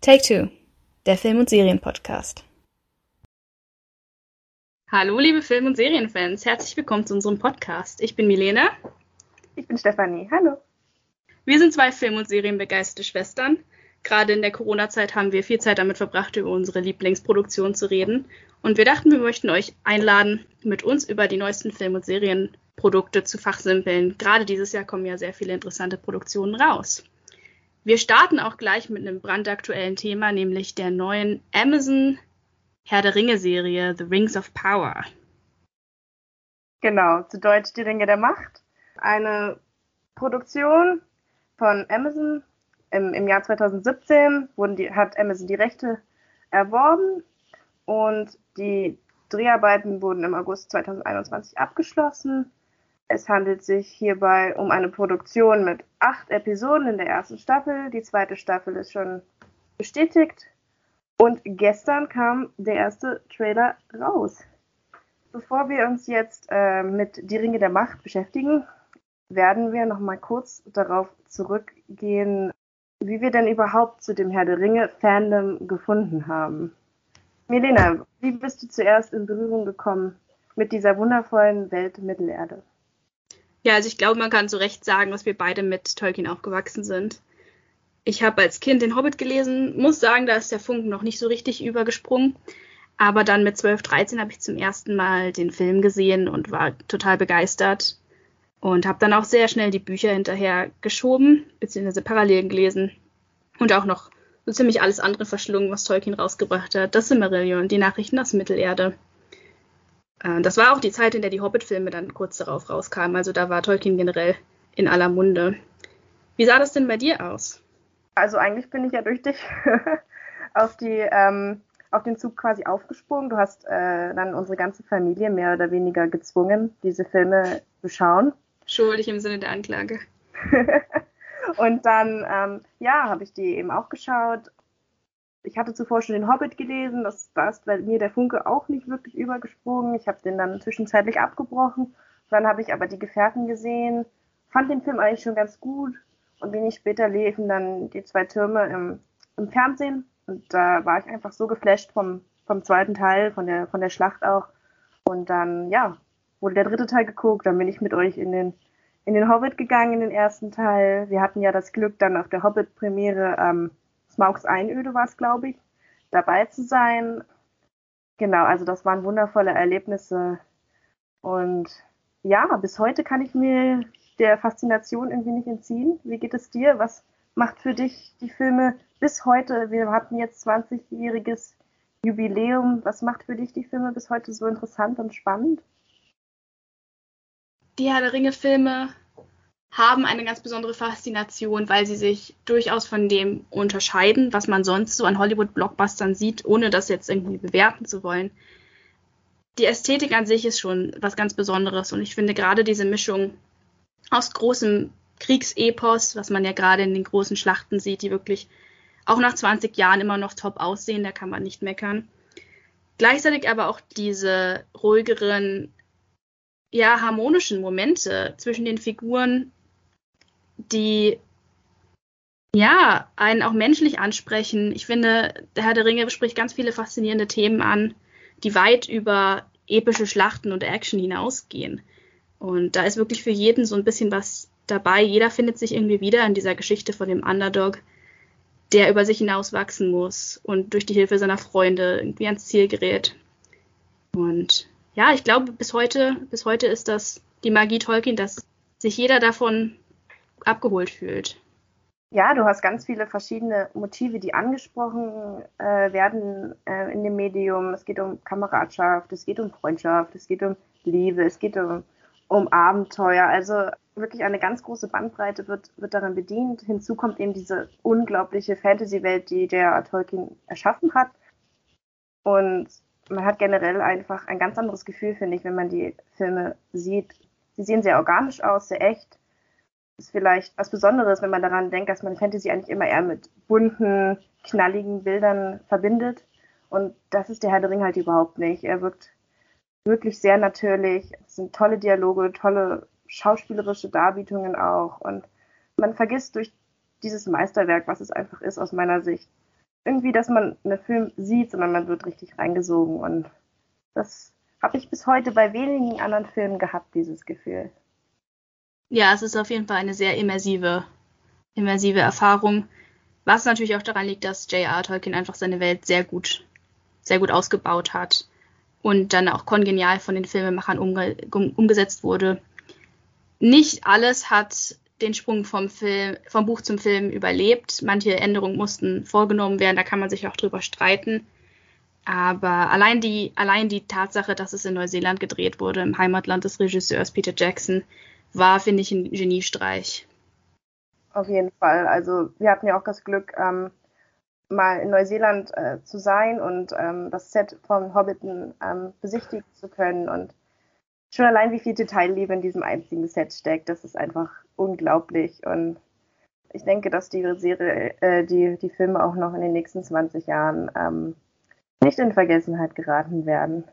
Take Two, der Film- und Serienpodcast. Hallo, liebe Film- und Serienfans, herzlich willkommen zu unserem Podcast. Ich bin Milena. Ich bin Stefanie. Hallo. Wir sind zwei Film- und Serienbegeisterte Schwestern. Gerade in der Corona-Zeit haben wir viel Zeit damit verbracht, über unsere Lieblingsproduktion zu reden. Und wir dachten, wir möchten euch einladen, mit uns über die neuesten Film- und Serienprodukte zu fachsimpeln. Gerade dieses Jahr kommen ja sehr viele interessante Produktionen raus. Wir starten auch gleich mit einem brandaktuellen Thema, nämlich der neuen Amazon Herr der Ringe-Serie The Rings of Power. Genau, zu Deutsch Die Ringe der Macht. Eine Produktion von Amazon. Im, im Jahr 2017 wurden die, hat Amazon die Rechte erworben und die Dreharbeiten wurden im August 2021 abgeschlossen. Es handelt sich hierbei um eine Produktion mit acht Episoden in der ersten Staffel. Die zweite Staffel ist schon bestätigt. Und gestern kam der erste Trailer raus. Bevor wir uns jetzt äh, mit Die Ringe der Macht beschäftigen, werden wir noch mal kurz darauf zurückgehen, wie wir denn überhaupt zu dem Herr der Ringe Fandom gefunden haben. Milena, wie bist du zuerst in Berührung gekommen mit dieser wundervollen Welt Mittelerde? Ja, also ich glaube, man kann zu Recht sagen, dass wir beide mit Tolkien aufgewachsen sind. Ich habe als Kind den Hobbit gelesen, muss sagen, da ist der Funken noch nicht so richtig übergesprungen. Aber dann mit 12, 13 habe ich zum ersten Mal den Film gesehen und war total begeistert. Und habe dann auch sehr schnell die Bücher hinterher geschoben, beziehungsweise parallel gelesen. Und auch noch so ziemlich alles andere verschlungen, was Tolkien rausgebracht hat. Das Silmarillion, die Nachrichten aus Mittelerde. Äh, das war auch die Zeit, in der die Hobbit-Filme dann kurz darauf rauskamen. Also da war Tolkien generell in aller Munde. Wie sah das denn bei dir aus? Also eigentlich bin ich ja durch dich auf die ähm, auf den Zug quasi aufgesprungen. Du hast äh, dann unsere ganze Familie mehr oder weniger gezwungen, diese Filme zu schauen. Schuldig im Sinne der Anklage. und dann, ähm, ja, habe ich die eben auch geschaut. Ich hatte zuvor schon den Hobbit gelesen, das, da ist bei mir der Funke auch nicht wirklich übergesprungen. Ich habe den dann zwischenzeitlich abgebrochen. Dann habe ich aber die Gefährten gesehen, fand den Film eigentlich schon ganz gut. Und wenig später liefen dann die zwei Türme im, im Fernsehen. Und da war ich einfach so geflasht vom, vom zweiten Teil, von der, von der Schlacht auch. Und dann, ja, wurde der dritte Teil geguckt, dann bin ich mit euch in den, in den Hobbit gegangen, in den ersten Teil. Wir hatten ja das Glück, dann auf der Hobbit-Premiere, ähm, Smaugs Einöde war es, glaube ich, dabei zu sein. Genau, also das waren wundervolle Erlebnisse. Und ja, bis heute kann ich mir der Faszination irgendwie nicht entziehen. Wie geht es dir? Was macht für dich die Filme bis heute? Wir hatten jetzt 20-jähriges Jubiläum. Was macht für dich die Filme bis heute so interessant und spannend? Die Herr der Ringe-Filme haben eine ganz besondere Faszination, weil sie sich durchaus von dem unterscheiden, was man sonst so an Hollywood-Blockbustern sieht, ohne das jetzt irgendwie bewerten zu wollen. Die Ästhetik an sich ist schon was ganz Besonderes und ich finde gerade diese Mischung aus großem Kriegsepos, was man ja gerade in den großen Schlachten sieht, die wirklich auch nach 20 Jahren immer noch top aussehen, da kann man nicht meckern. Gleichzeitig aber auch diese ruhigeren, ja, harmonischen Momente zwischen den Figuren, die ja, einen auch menschlich ansprechen. Ich finde, der Herr der Ringe spricht ganz viele faszinierende Themen an, die weit über epische Schlachten und Action hinausgehen. Und da ist wirklich für jeden so ein bisschen was dabei. Jeder findet sich irgendwie wieder in dieser Geschichte von dem Underdog, der über sich hinaus wachsen muss und durch die Hilfe seiner Freunde irgendwie ans Ziel gerät. Und ja, ich glaube, bis heute, bis heute ist das die Magie Tolkien, dass sich jeder davon abgeholt fühlt. Ja, du hast ganz viele verschiedene Motive, die angesprochen äh, werden äh, in dem Medium. Es geht um Kameradschaft, es geht um Freundschaft, es geht um Liebe, es geht um, um Abenteuer. Also wirklich eine ganz große Bandbreite wird, wird darin bedient. Hinzu kommt eben diese unglaubliche Fantasy-Welt, die der Tolkien erschaffen hat. Und man hat generell einfach ein ganz anderes Gefühl, finde ich, wenn man die Filme sieht. Sie sehen sehr organisch aus, sehr echt. Ist vielleicht was Besonderes, wenn man daran denkt, dass man Fantasy eigentlich immer eher mit bunten, knalligen Bildern verbindet. Und das ist der Herr der Ring halt überhaupt nicht. Er wirkt wirklich sehr natürlich. Es sind tolle Dialoge, tolle schauspielerische Darbietungen auch. Und man vergisst durch dieses Meisterwerk, was es einfach ist aus meiner Sicht, irgendwie, dass man einen Film sieht, sondern man wird richtig reingesogen. Und das habe ich bis heute bei wenigen anderen Filmen gehabt, dieses Gefühl. Ja, es ist auf jeden Fall eine sehr immersive, immersive Erfahrung. Was natürlich auch daran liegt, dass J.R. Tolkien einfach seine Welt sehr gut, sehr gut ausgebaut hat und dann auch kongenial von den Filmemachern umge umgesetzt wurde. Nicht alles hat den Sprung vom, Film, vom Buch zum Film überlebt. Manche Änderungen mussten vorgenommen werden, da kann man sich auch drüber streiten. Aber allein die, allein die Tatsache, dass es in Neuseeland gedreht wurde, im Heimatland des Regisseurs Peter Jackson, war, finde ich, ein Geniestreich. Auf jeden Fall. Also wir hatten ja auch das Glück, ähm, mal in Neuseeland äh, zu sein und ähm, das Set von Hobbiton ähm, besichtigen zu können. Und schon allein, wie viel Detailliebe in diesem einzigen Set steckt, das ist einfach unglaublich. Und ich denke, dass die Serie, äh, die, die Filme auch noch in den nächsten 20 Jahren ähm, nicht in Vergessenheit geraten werden.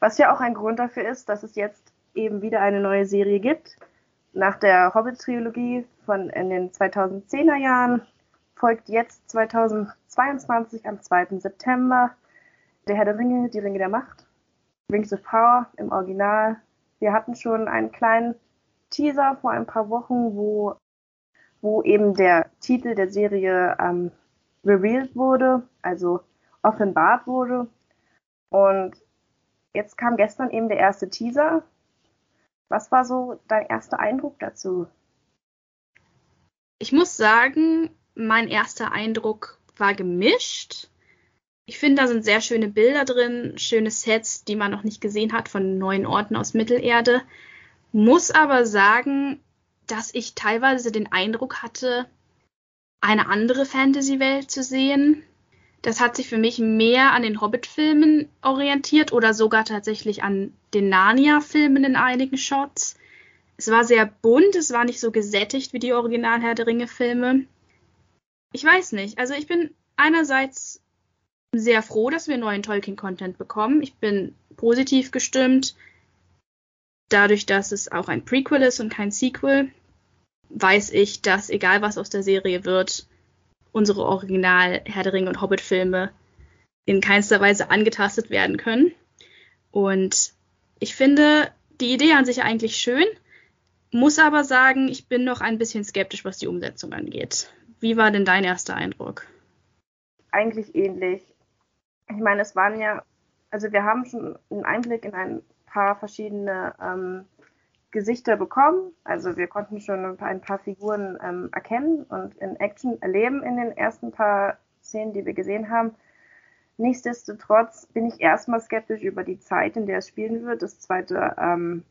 Was ja auch ein Grund dafür ist, dass es jetzt eben wieder eine neue Serie gibt. Nach der Hobbit-Trilogie von in den 2010er Jahren folgt jetzt 2022 am 2. September der Herr der Ringe, die Ringe der Macht, Rings of Power im Original. Wir hatten schon einen kleinen Teaser vor ein paar Wochen, wo, wo eben der Titel der Serie ähm, revealed wurde, also offenbart wurde. Und jetzt kam gestern eben der erste Teaser. Was war so dein erster Eindruck dazu? Ich muss sagen, mein erster Eindruck war gemischt. Ich finde, da sind sehr schöne Bilder drin, schöne Sets, die man noch nicht gesehen hat von neuen Orten aus Mittelerde. Muss aber sagen, dass ich teilweise den Eindruck hatte, eine andere Fantasy-Welt zu sehen. Das hat sich für mich mehr an den Hobbit-Filmen orientiert oder sogar tatsächlich an den Narnia-Filmen in einigen Shots. Es war sehr bunt, es war nicht so gesättigt wie die Original Herr der Ringe-Filme. Ich weiß nicht. Also ich bin einerseits sehr froh, dass wir neuen Tolkien-Content bekommen. Ich bin positiv gestimmt. Dadurch, dass es auch ein Prequel ist und kein Sequel, weiß ich, dass egal was aus der Serie wird, unsere Original Herr der Ringe und Hobbit Filme in keinster Weise angetastet werden können. Und ich finde die Idee an sich eigentlich schön, muss aber sagen, ich bin noch ein bisschen skeptisch, was die Umsetzung angeht. Wie war denn dein erster Eindruck? Eigentlich ähnlich. Ich meine, es waren ja, also wir haben schon einen Einblick in ein paar verschiedene ähm, Gesichter bekommen. Also wir konnten schon ein paar, ein paar Figuren ähm, erkennen und in Action erleben in den ersten paar Szenen, die wir gesehen haben. Nichtsdestotrotz bin ich erstmal skeptisch über die Zeit, in der es spielen wird, das zweite ähm,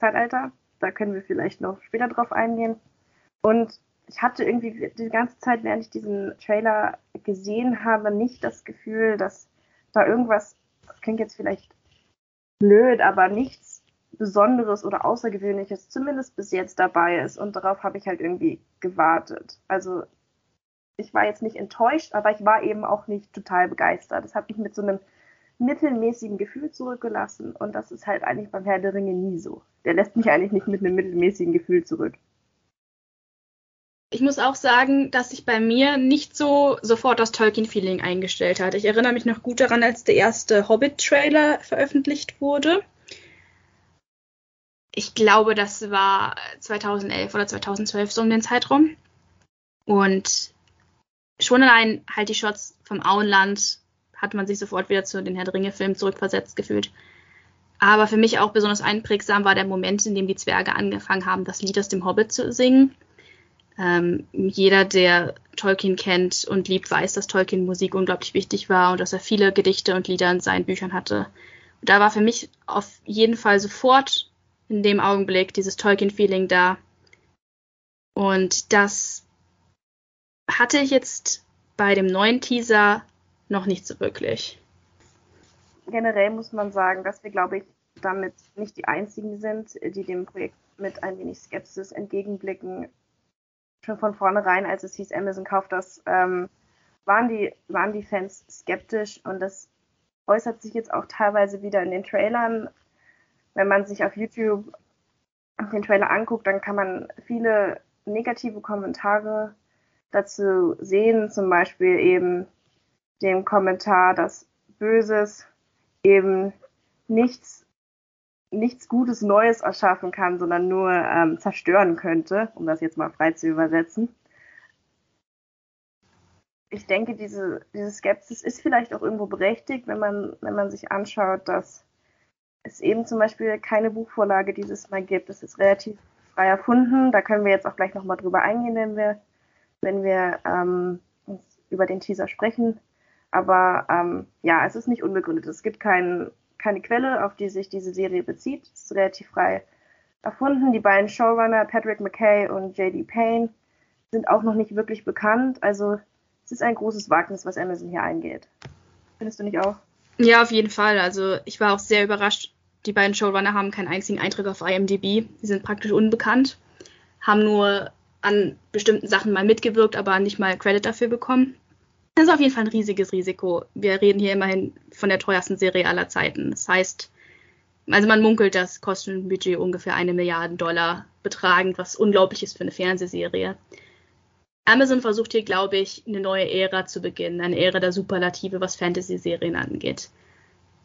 Zeitalter. Da können wir vielleicht noch später drauf eingehen. Und ich hatte irgendwie die ganze Zeit, während ich diesen Trailer gesehen habe, nicht das Gefühl, dass da irgendwas, das klingt jetzt vielleicht blöd, aber nichts Besonderes oder Außergewöhnliches, zumindest bis jetzt dabei ist. Und darauf habe ich halt irgendwie gewartet. Also ich war jetzt nicht enttäuscht, aber ich war eben auch nicht total begeistert. Das hat mich mit so einem mittelmäßigen Gefühl zurückgelassen. Und das ist halt eigentlich beim Herr der Ringe nie so. Der lässt mich eigentlich nicht mit einem mittelmäßigen Gefühl zurück. Ich muss auch sagen, dass sich bei mir nicht so sofort das Tolkien-Feeling eingestellt hat. Ich erinnere mich noch gut daran, als der erste Hobbit-Trailer veröffentlicht wurde. Ich glaube, das war 2011 oder 2012 so um den Zeitraum. Und schon allein halt die Shots vom Auenland hat man sich sofort wieder zu den Herr der Ringe-Filmen zurückversetzt gefühlt. Aber für mich auch besonders einprägsam war der Moment, in dem die Zwerge angefangen haben, das Lied aus dem Hobbit zu singen ähm, jeder, der Tolkien kennt und liebt, weiß, dass Tolkien Musik unglaublich wichtig war und dass er viele Gedichte und Lieder in seinen Büchern hatte. Und da war für mich auf jeden Fall sofort in dem Augenblick dieses Tolkien-Feeling da. Und das hatte ich jetzt bei dem neuen Teaser noch nicht so wirklich. Generell muss man sagen, dass wir, glaube ich, damit nicht die einzigen sind, die dem Projekt mit ein wenig Skepsis entgegenblicken schon von vornherein, als es hieß, Amazon kauft das, ähm, waren, die, waren die Fans skeptisch und das äußert sich jetzt auch teilweise wieder in den Trailern. Wenn man sich auf YouTube den Trailer anguckt, dann kann man viele negative Kommentare dazu sehen, zum Beispiel eben, dem Kommentar, dass Böses eben nichts, nichts Gutes Neues erschaffen kann, sondern nur ähm, zerstören könnte, um das jetzt mal frei zu übersetzen. Ich denke, diese, diese Skepsis ist vielleicht auch irgendwo berechtigt, wenn man, wenn man sich anschaut, dass es eben zum Beispiel keine Buchvorlage dieses Mal gibt. Es ist relativ frei erfunden. Da können wir jetzt auch gleich nochmal drüber eingehen, wenn wir, wenn wir ähm, uns über den Teaser sprechen. Aber ähm, ja, es ist nicht unbegründet. Es gibt kein, keine Quelle, auf die sich diese Serie bezieht. Es ist relativ frei erfunden. Die beiden Showrunner, Patrick McKay und J.D. Payne, sind auch noch nicht wirklich bekannt. Also es ist ein großes Wagnis, was Amazon hier eingeht. Findest du nicht auch? Ja, auf jeden Fall. Also ich war auch sehr überrascht. Die beiden Showrunner haben keinen einzigen Eintrag auf IMDb. Sie sind praktisch unbekannt, haben nur an bestimmten Sachen mal mitgewirkt, aber nicht mal Credit dafür bekommen. Das ist auf jeden Fall ein riesiges Risiko. Wir reden hier immerhin von der teuersten Serie aller Zeiten. Das heißt, also man munkelt, das Kostenbudget ungefähr eine Milliarde Dollar betragend, was unglaublich ist für eine Fernsehserie. Amazon versucht hier, glaube ich, eine neue Ära zu beginnen, eine Ära der Superlative, was Fantasy-Serien angeht.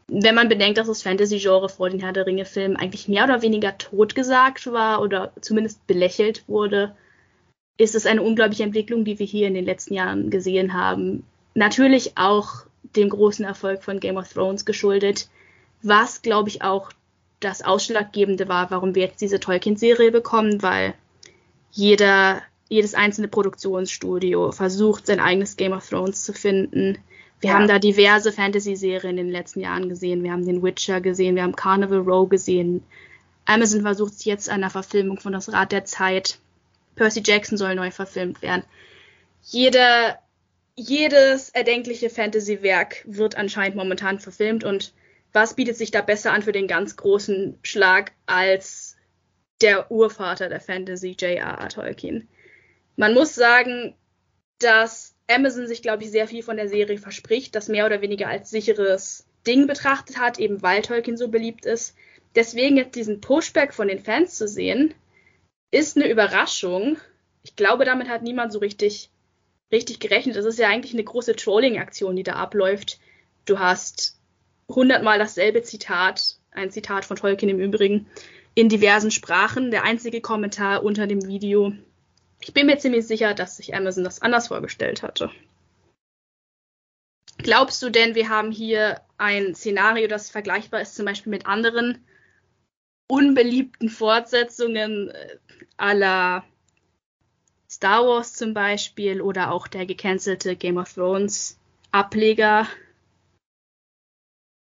Wenn man bedenkt, dass das Fantasy-Genre vor den Herr der Ringe-Filmen eigentlich mehr oder weniger totgesagt war oder zumindest belächelt wurde, ist es eine unglaubliche Entwicklung, die wir hier in den letzten Jahren gesehen haben. Natürlich auch dem großen Erfolg von Game of Thrones geschuldet, was, glaube ich, auch das Ausschlaggebende war, warum wir jetzt diese Tolkien-Serie bekommen, weil jeder jedes einzelne Produktionsstudio versucht, sein eigenes Game of Thrones zu finden. Wir ja. haben da diverse Fantasy-Serien in den letzten Jahren gesehen. Wir haben den Witcher gesehen, wir haben Carnival Row gesehen. Amazon versucht jetzt an der Verfilmung von Das Rad der Zeit. Percy Jackson soll neu verfilmt werden. Jeder, jedes erdenkliche Fantasy-Werk wird anscheinend momentan verfilmt und was bietet sich da besser an für den ganz großen Schlag als der Urvater der Fantasy, J.R.R. Tolkien? Man muss sagen, dass Amazon sich, glaube ich, sehr viel von der Serie verspricht, das mehr oder weniger als sicheres Ding betrachtet hat, eben weil Tolkien so beliebt ist. Deswegen jetzt diesen Pushback von den Fans zu sehen, ist eine Überraschung. Ich glaube, damit hat niemand so richtig, richtig gerechnet. Das ist ja eigentlich eine große Trolling-Aktion, die da abläuft. Du hast hundertmal dasselbe Zitat, ein Zitat von Tolkien im Übrigen, in diversen Sprachen. Der einzige Kommentar unter dem Video ich bin mir ziemlich sicher, dass sich Amazon das anders vorgestellt hatte. Glaubst du denn, wir haben hier ein Szenario, das vergleichbar ist zum Beispiel mit anderen unbeliebten Fortsetzungen äh, aller Star Wars zum Beispiel oder auch der gecancelte Game of Thrones Ableger?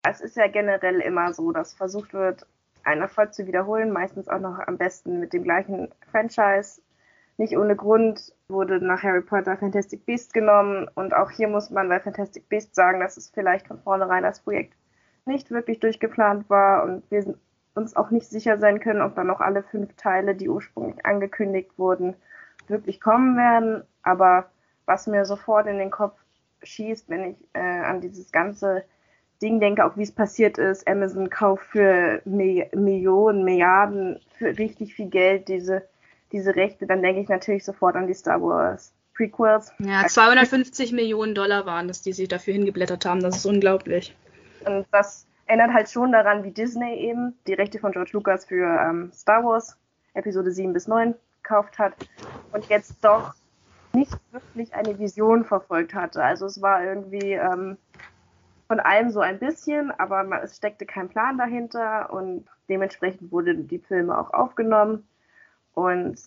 Es ist ja generell immer so, dass versucht wird, einen Erfolg zu wiederholen, meistens auch noch am besten mit dem gleichen Franchise nicht ohne Grund wurde nach Harry Potter Fantastic Beast genommen und auch hier muss man bei Fantastic Beast sagen, dass es vielleicht von vornherein das Projekt nicht wirklich durchgeplant war und wir uns auch nicht sicher sein können, ob dann noch alle fünf Teile, die ursprünglich angekündigt wurden, wirklich kommen werden. Aber was mir sofort in den Kopf schießt, wenn ich äh, an dieses ganze Ding denke, auch wie es passiert ist, Amazon kauft für Millionen, Milliarden, für richtig viel Geld diese diese Rechte, dann denke ich natürlich sofort an die Star Wars Prequels. Ja, 250 Millionen Dollar waren es, die sie dafür hingeblättert haben. Das ist unglaublich. Und das erinnert halt schon daran, wie Disney eben die Rechte von George Lucas für ähm, Star Wars Episode 7 bis 9 gekauft hat und jetzt doch nicht wirklich eine Vision verfolgt hatte. Also es war irgendwie ähm, von allem so ein bisschen, aber man, es steckte kein Plan dahinter und dementsprechend wurden die Filme auch aufgenommen und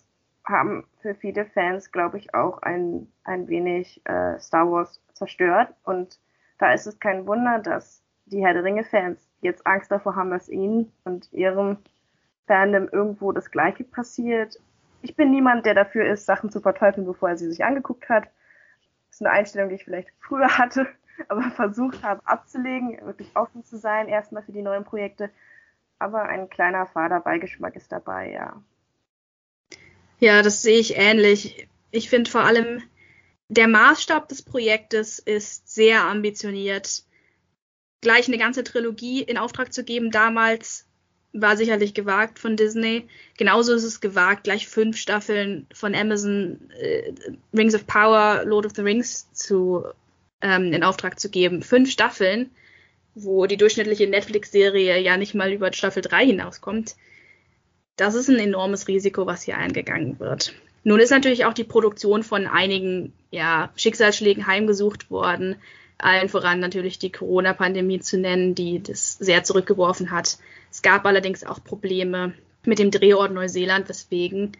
haben für viele Fans, glaube ich, auch ein, ein wenig äh, Star Wars zerstört. Und da ist es kein Wunder, dass die Herr der Ringe-Fans jetzt Angst davor haben, dass ihnen und ihrem Fandom irgendwo das Gleiche passiert. Ich bin niemand, der dafür ist, Sachen zu verteufeln, bevor er sie sich angeguckt hat. Das ist eine Einstellung, die ich vielleicht früher hatte, aber versucht habe abzulegen, wirklich offen zu sein, erstmal für die neuen Projekte. Aber ein kleiner Faderbeigeschmack ist dabei, ja. Ja, das sehe ich ähnlich. Ich finde vor allem, der Maßstab des Projektes ist sehr ambitioniert. Gleich eine ganze Trilogie in Auftrag zu geben damals war sicherlich gewagt von Disney. Genauso ist es gewagt, gleich fünf Staffeln von Amazon äh, Rings of Power, Lord of the Rings zu ähm, in Auftrag zu geben. Fünf Staffeln, wo die durchschnittliche Netflix-Serie ja nicht mal über Staffel 3 hinauskommt. Das ist ein enormes Risiko, was hier eingegangen wird. Nun ist natürlich auch die Produktion von einigen ja, Schicksalsschlägen heimgesucht worden. Allen voran natürlich die Corona-Pandemie zu nennen, die das sehr zurückgeworfen hat. Es gab allerdings auch Probleme mit dem Drehort Neuseeland, weswegen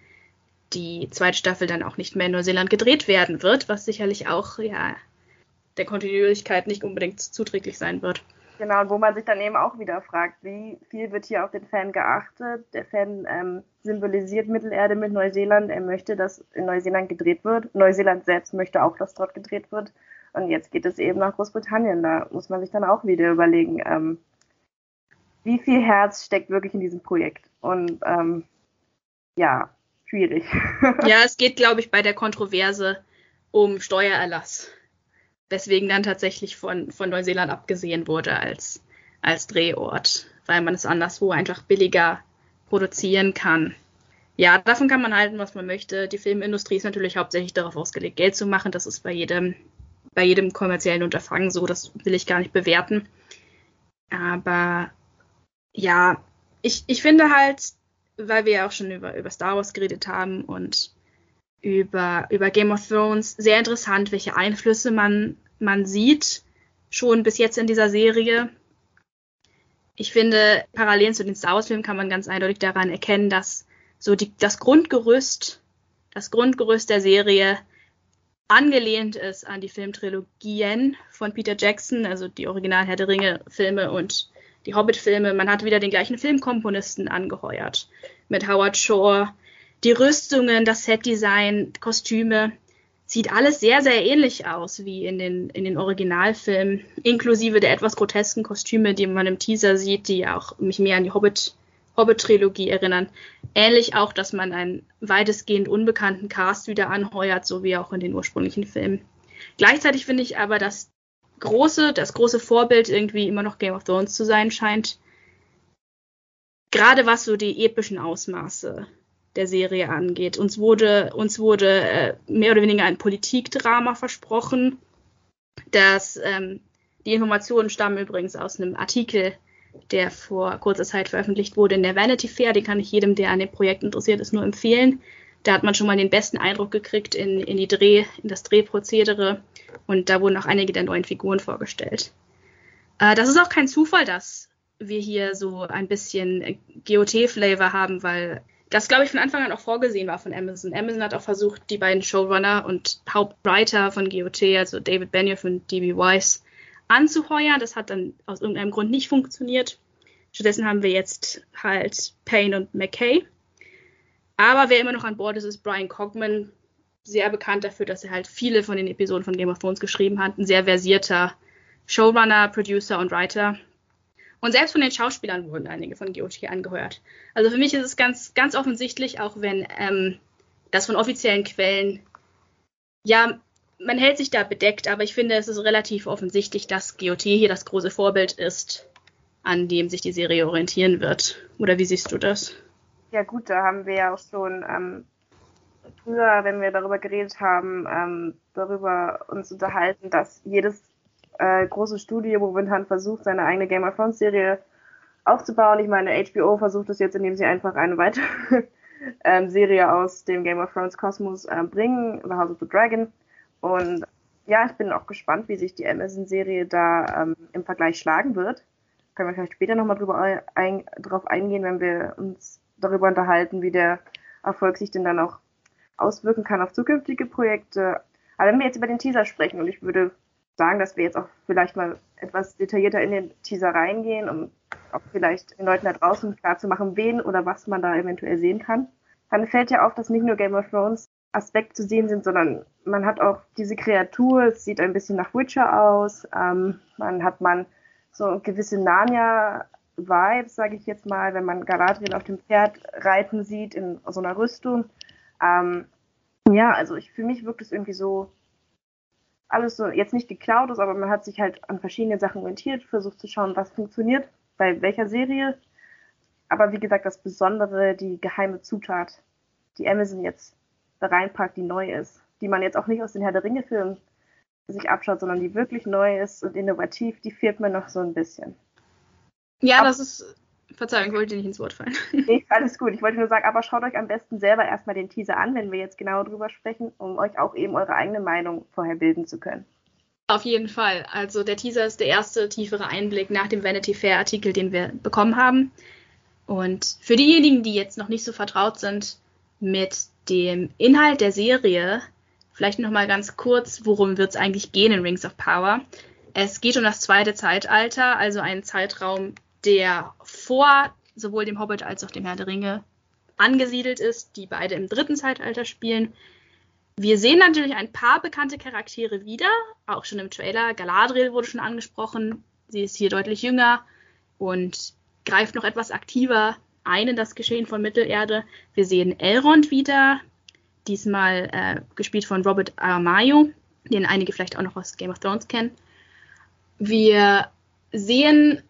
die zweite Staffel dann auch nicht mehr in Neuseeland gedreht werden wird, was sicherlich auch ja der Kontinuierlichkeit nicht unbedingt zuträglich sein wird. Genau, wo man sich dann eben auch wieder fragt, wie viel wird hier auf den Fan geachtet? Der Fan ähm, symbolisiert Mittelerde mit Neuseeland. Er möchte, dass in Neuseeland gedreht wird. Neuseeland selbst möchte auch, dass dort gedreht wird. Und jetzt geht es eben nach Großbritannien. Da muss man sich dann auch wieder überlegen, ähm, wie viel Herz steckt wirklich in diesem Projekt. Und ähm, ja, schwierig. ja, es geht, glaube ich, bei der Kontroverse um Steuererlass. Weswegen dann tatsächlich von, von Neuseeland abgesehen wurde als, als Drehort, weil man es anderswo einfach billiger produzieren kann. Ja, davon kann man halten, was man möchte. Die Filmindustrie ist natürlich hauptsächlich darauf ausgelegt, Geld zu machen. Das ist bei jedem, bei jedem kommerziellen Unterfangen so. Das will ich gar nicht bewerten. Aber ja, ich, ich finde halt, weil wir ja auch schon über, über Star Wars geredet haben und über, über Game of Thrones, sehr interessant, welche Einflüsse man, man sieht, schon bis jetzt in dieser Serie. Ich finde, parallel zu den Star Wars-Filmen kann man ganz eindeutig daran erkennen, dass so die, das Grundgerüst, das Grundgerüst der Serie angelehnt ist an die Filmtrilogien von Peter Jackson, also die Original Herr der Ringe-Filme und die Hobbit-Filme. Man hat wieder den gleichen Filmkomponisten angeheuert. Mit Howard Shore. Die Rüstungen, das Setdesign, Kostüme, sieht alles sehr, sehr ähnlich aus wie in den, in den Originalfilmen, inklusive der etwas grotesken Kostüme, die man im Teaser sieht, die auch mich mehr an die Hobbit, Hobbit-Trilogie erinnern. Ähnlich auch, dass man einen weitestgehend unbekannten Cast wieder anheuert, so wie auch in den ursprünglichen Filmen. Gleichzeitig finde ich aber, dass große, das große Vorbild irgendwie immer noch Game of Thrones zu sein scheint. Gerade was so die epischen Ausmaße der Serie angeht. Uns wurde, uns wurde äh, mehr oder weniger ein Politikdrama versprochen. Das, ähm, die Informationen stammen übrigens aus einem Artikel, der vor kurzer Zeit veröffentlicht wurde in der Vanity Fair. Den kann ich jedem, der an dem Projekt interessiert ist, nur empfehlen. Da hat man schon mal den besten Eindruck gekriegt in, in, die Dreh, in das Drehprozedere und da wurden auch einige der neuen Figuren vorgestellt. Äh, das ist auch kein Zufall, dass wir hier so ein bisschen GOT-Flavor haben, weil das, glaube ich, von Anfang an auch vorgesehen war von Amazon. Amazon hat auch versucht, die beiden Showrunner und Hauptwriter von GOT, also David Benioff und D.B. Weiss, anzuheuern. Das hat dann aus irgendeinem Grund nicht funktioniert. Stattdessen haben wir jetzt halt Payne und McKay. Aber wer immer noch an Bord ist, ist Brian Cogman, sehr bekannt dafür, dass er halt viele von den Episoden von Game of Thrones geschrieben hat. Ein sehr versierter Showrunner, Producer und Writer. Und selbst von den Schauspielern wurden einige von GOT angehört. Also für mich ist es ganz, ganz offensichtlich, auch wenn ähm, das von offiziellen Quellen, ja, man hält sich da bedeckt, aber ich finde, es ist relativ offensichtlich, dass GOT hier das große Vorbild ist, an dem sich die Serie orientieren wird. Oder wie siehst du das? Ja gut, da haben wir ja auch schon ähm, früher, wenn wir darüber geredet haben, ähm, darüber uns unterhalten, dass jedes äh, große Studio momentan versucht, seine eigene Game of Thrones Serie aufzubauen. Ich meine, HBO versucht es jetzt, indem sie einfach eine weitere ähm, Serie aus dem Game of Thrones Kosmos äh, bringen, The House of the Dragon. Und ja, ich bin auch gespannt, wie sich die Amazon-Serie da ähm, im Vergleich schlagen wird. Können wir vielleicht später nochmal ein, drauf eingehen, wenn wir uns darüber unterhalten, wie der Erfolg sich denn dann auch auswirken kann auf zukünftige Projekte. Aber wenn wir jetzt über den Teaser sprechen und ich würde sagen, dass wir jetzt auch vielleicht mal etwas detaillierter in den Teaser reingehen, um auch vielleicht den Leuten da draußen klar zu machen, wen oder was man da eventuell sehen kann, dann fällt ja auf, dass nicht nur Game of Thrones Aspekte zu sehen sind, sondern man hat auch diese Kreatur, es sieht ein bisschen nach Witcher aus, ähm, man hat man so gewisse Narnia-Vibes, sage ich jetzt mal, wenn man Galadriel auf dem Pferd reiten sieht in so einer Rüstung. Ähm, ja, also ich, für mich wirkt es irgendwie so, alles so, jetzt nicht geklaut ist, aber man hat sich halt an verschiedene Sachen orientiert, versucht zu schauen, was funktioniert, bei welcher Serie. Aber wie gesagt, das Besondere, die geheime Zutat, die Amazon jetzt da reinpackt, die neu ist, die man jetzt auch nicht aus den Herr der Ringe-Filmen sich abschaut, sondern die wirklich neu ist und innovativ, die fehlt mir noch so ein bisschen. Ja, aber das ist. Verzeihung, ich wollte dir nicht ins Wort fallen. Nee, alles gut. Ich wollte nur sagen, aber schaut euch am besten selber erstmal den Teaser an, wenn wir jetzt genau drüber sprechen, um euch auch eben eure eigene Meinung vorher bilden zu können. Auf jeden Fall. Also der Teaser ist der erste tiefere Einblick nach dem Vanity Fair Artikel, den wir bekommen haben. Und für diejenigen, die jetzt noch nicht so vertraut sind mit dem Inhalt der Serie, vielleicht noch mal ganz kurz, worum wird es eigentlich gehen in Rings of Power? Es geht um das zweite Zeitalter, also einen Zeitraum, der vor sowohl dem Hobbit als auch dem Herr der Ringe angesiedelt ist, die beide im dritten Zeitalter spielen. Wir sehen natürlich ein paar bekannte Charaktere wieder, auch schon im Trailer. Galadriel wurde schon angesprochen. Sie ist hier deutlich jünger und greift noch etwas aktiver ein in das Geschehen von Mittelerde. Wir sehen Elrond wieder, diesmal äh, gespielt von Robert Aramayo, den einige vielleicht auch noch aus Game of Thrones kennen. Wir sehen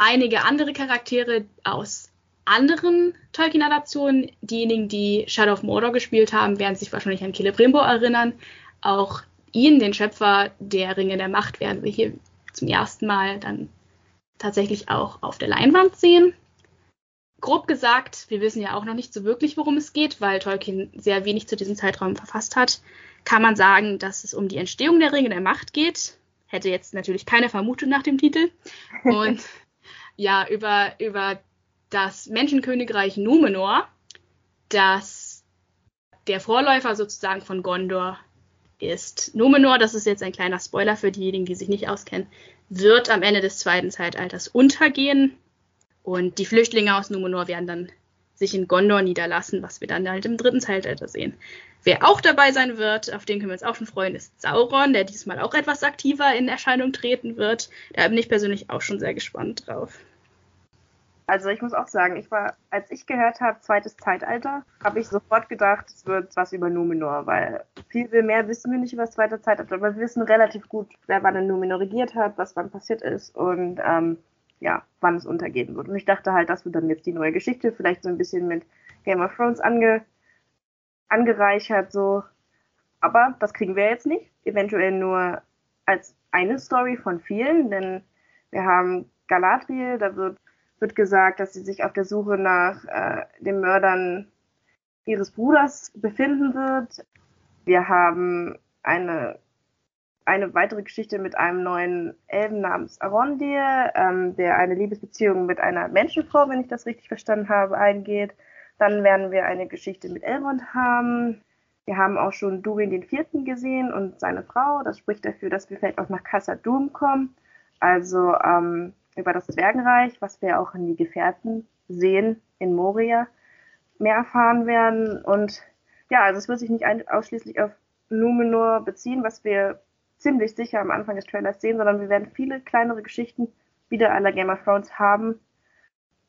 einige andere Charaktere aus anderen Tolkien-Adaptionen, diejenigen, die Shadow of Mordor gespielt haben, werden sich wahrscheinlich an Celebrimbor erinnern. Auch ihn, den Schöpfer der Ringe der Macht, werden wir hier zum ersten Mal dann tatsächlich auch auf der Leinwand sehen. Grob gesagt, wir wissen ja auch noch nicht so wirklich, worum es geht, weil Tolkien sehr wenig zu diesem Zeitraum verfasst hat, kann man sagen, dass es um die Entstehung der Ringe der Macht geht. Hätte jetzt natürlich keine Vermutung nach dem Titel. Und ja, über, über das Menschenkönigreich Numenor, das der Vorläufer sozusagen von Gondor ist. Numenor, das ist jetzt ein kleiner Spoiler für diejenigen, die sich nicht auskennen, wird am Ende des zweiten Zeitalters untergehen und die Flüchtlinge aus Numenor werden dann sich in Gondor niederlassen, was wir dann halt im dritten Zeitalter sehen. Wer auch dabei sein wird, auf den können wir uns auch schon freuen, ist Sauron, der diesmal auch etwas aktiver in Erscheinung treten wird. Da bin ich persönlich auch schon sehr gespannt drauf. Also ich muss auch sagen, ich war, als ich gehört habe, zweites Zeitalter, habe ich sofort gedacht, es wird was über Numenor, weil viel mehr wissen wir nicht über das zweite Zeitalter, aber wir wissen relativ gut, wer wann in Numenor regiert hat, was wann passiert ist und ähm, ja, wann es untergehen wird. Und ich dachte halt, das wird dann jetzt die neue Geschichte, vielleicht so ein bisschen mit Game of Thrones ange, angereichert, so. Aber das kriegen wir jetzt nicht. Eventuell nur als eine Story von vielen, denn wir haben Galadriel, da wird wird gesagt, dass sie sich auf der Suche nach äh, den Mördern ihres Bruders befinden wird. Wir haben eine, eine weitere Geschichte mit einem neuen Elben namens Arondir, ähm, der eine Liebesbeziehung mit einer Menschenfrau, wenn ich das richtig verstanden habe, eingeht. Dann werden wir eine Geschichte mit Elrond haben. Wir haben auch schon Durin den Vierten gesehen und seine Frau. Das spricht dafür, dass wir vielleicht auch nach Casa Doom kommen. Also ähm, über das Zwergenreich, was wir auch in die Gefährten sehen in Moria, mehr erfahren werden. Und ja, also es wird sich nicht ausschließlich auf Numenor beziehen, was wir ziemlich sicher am Anfang des Trailers sehen, sondern wir werden viele kleinere Geschichten wieder aller Game of Thrones haben.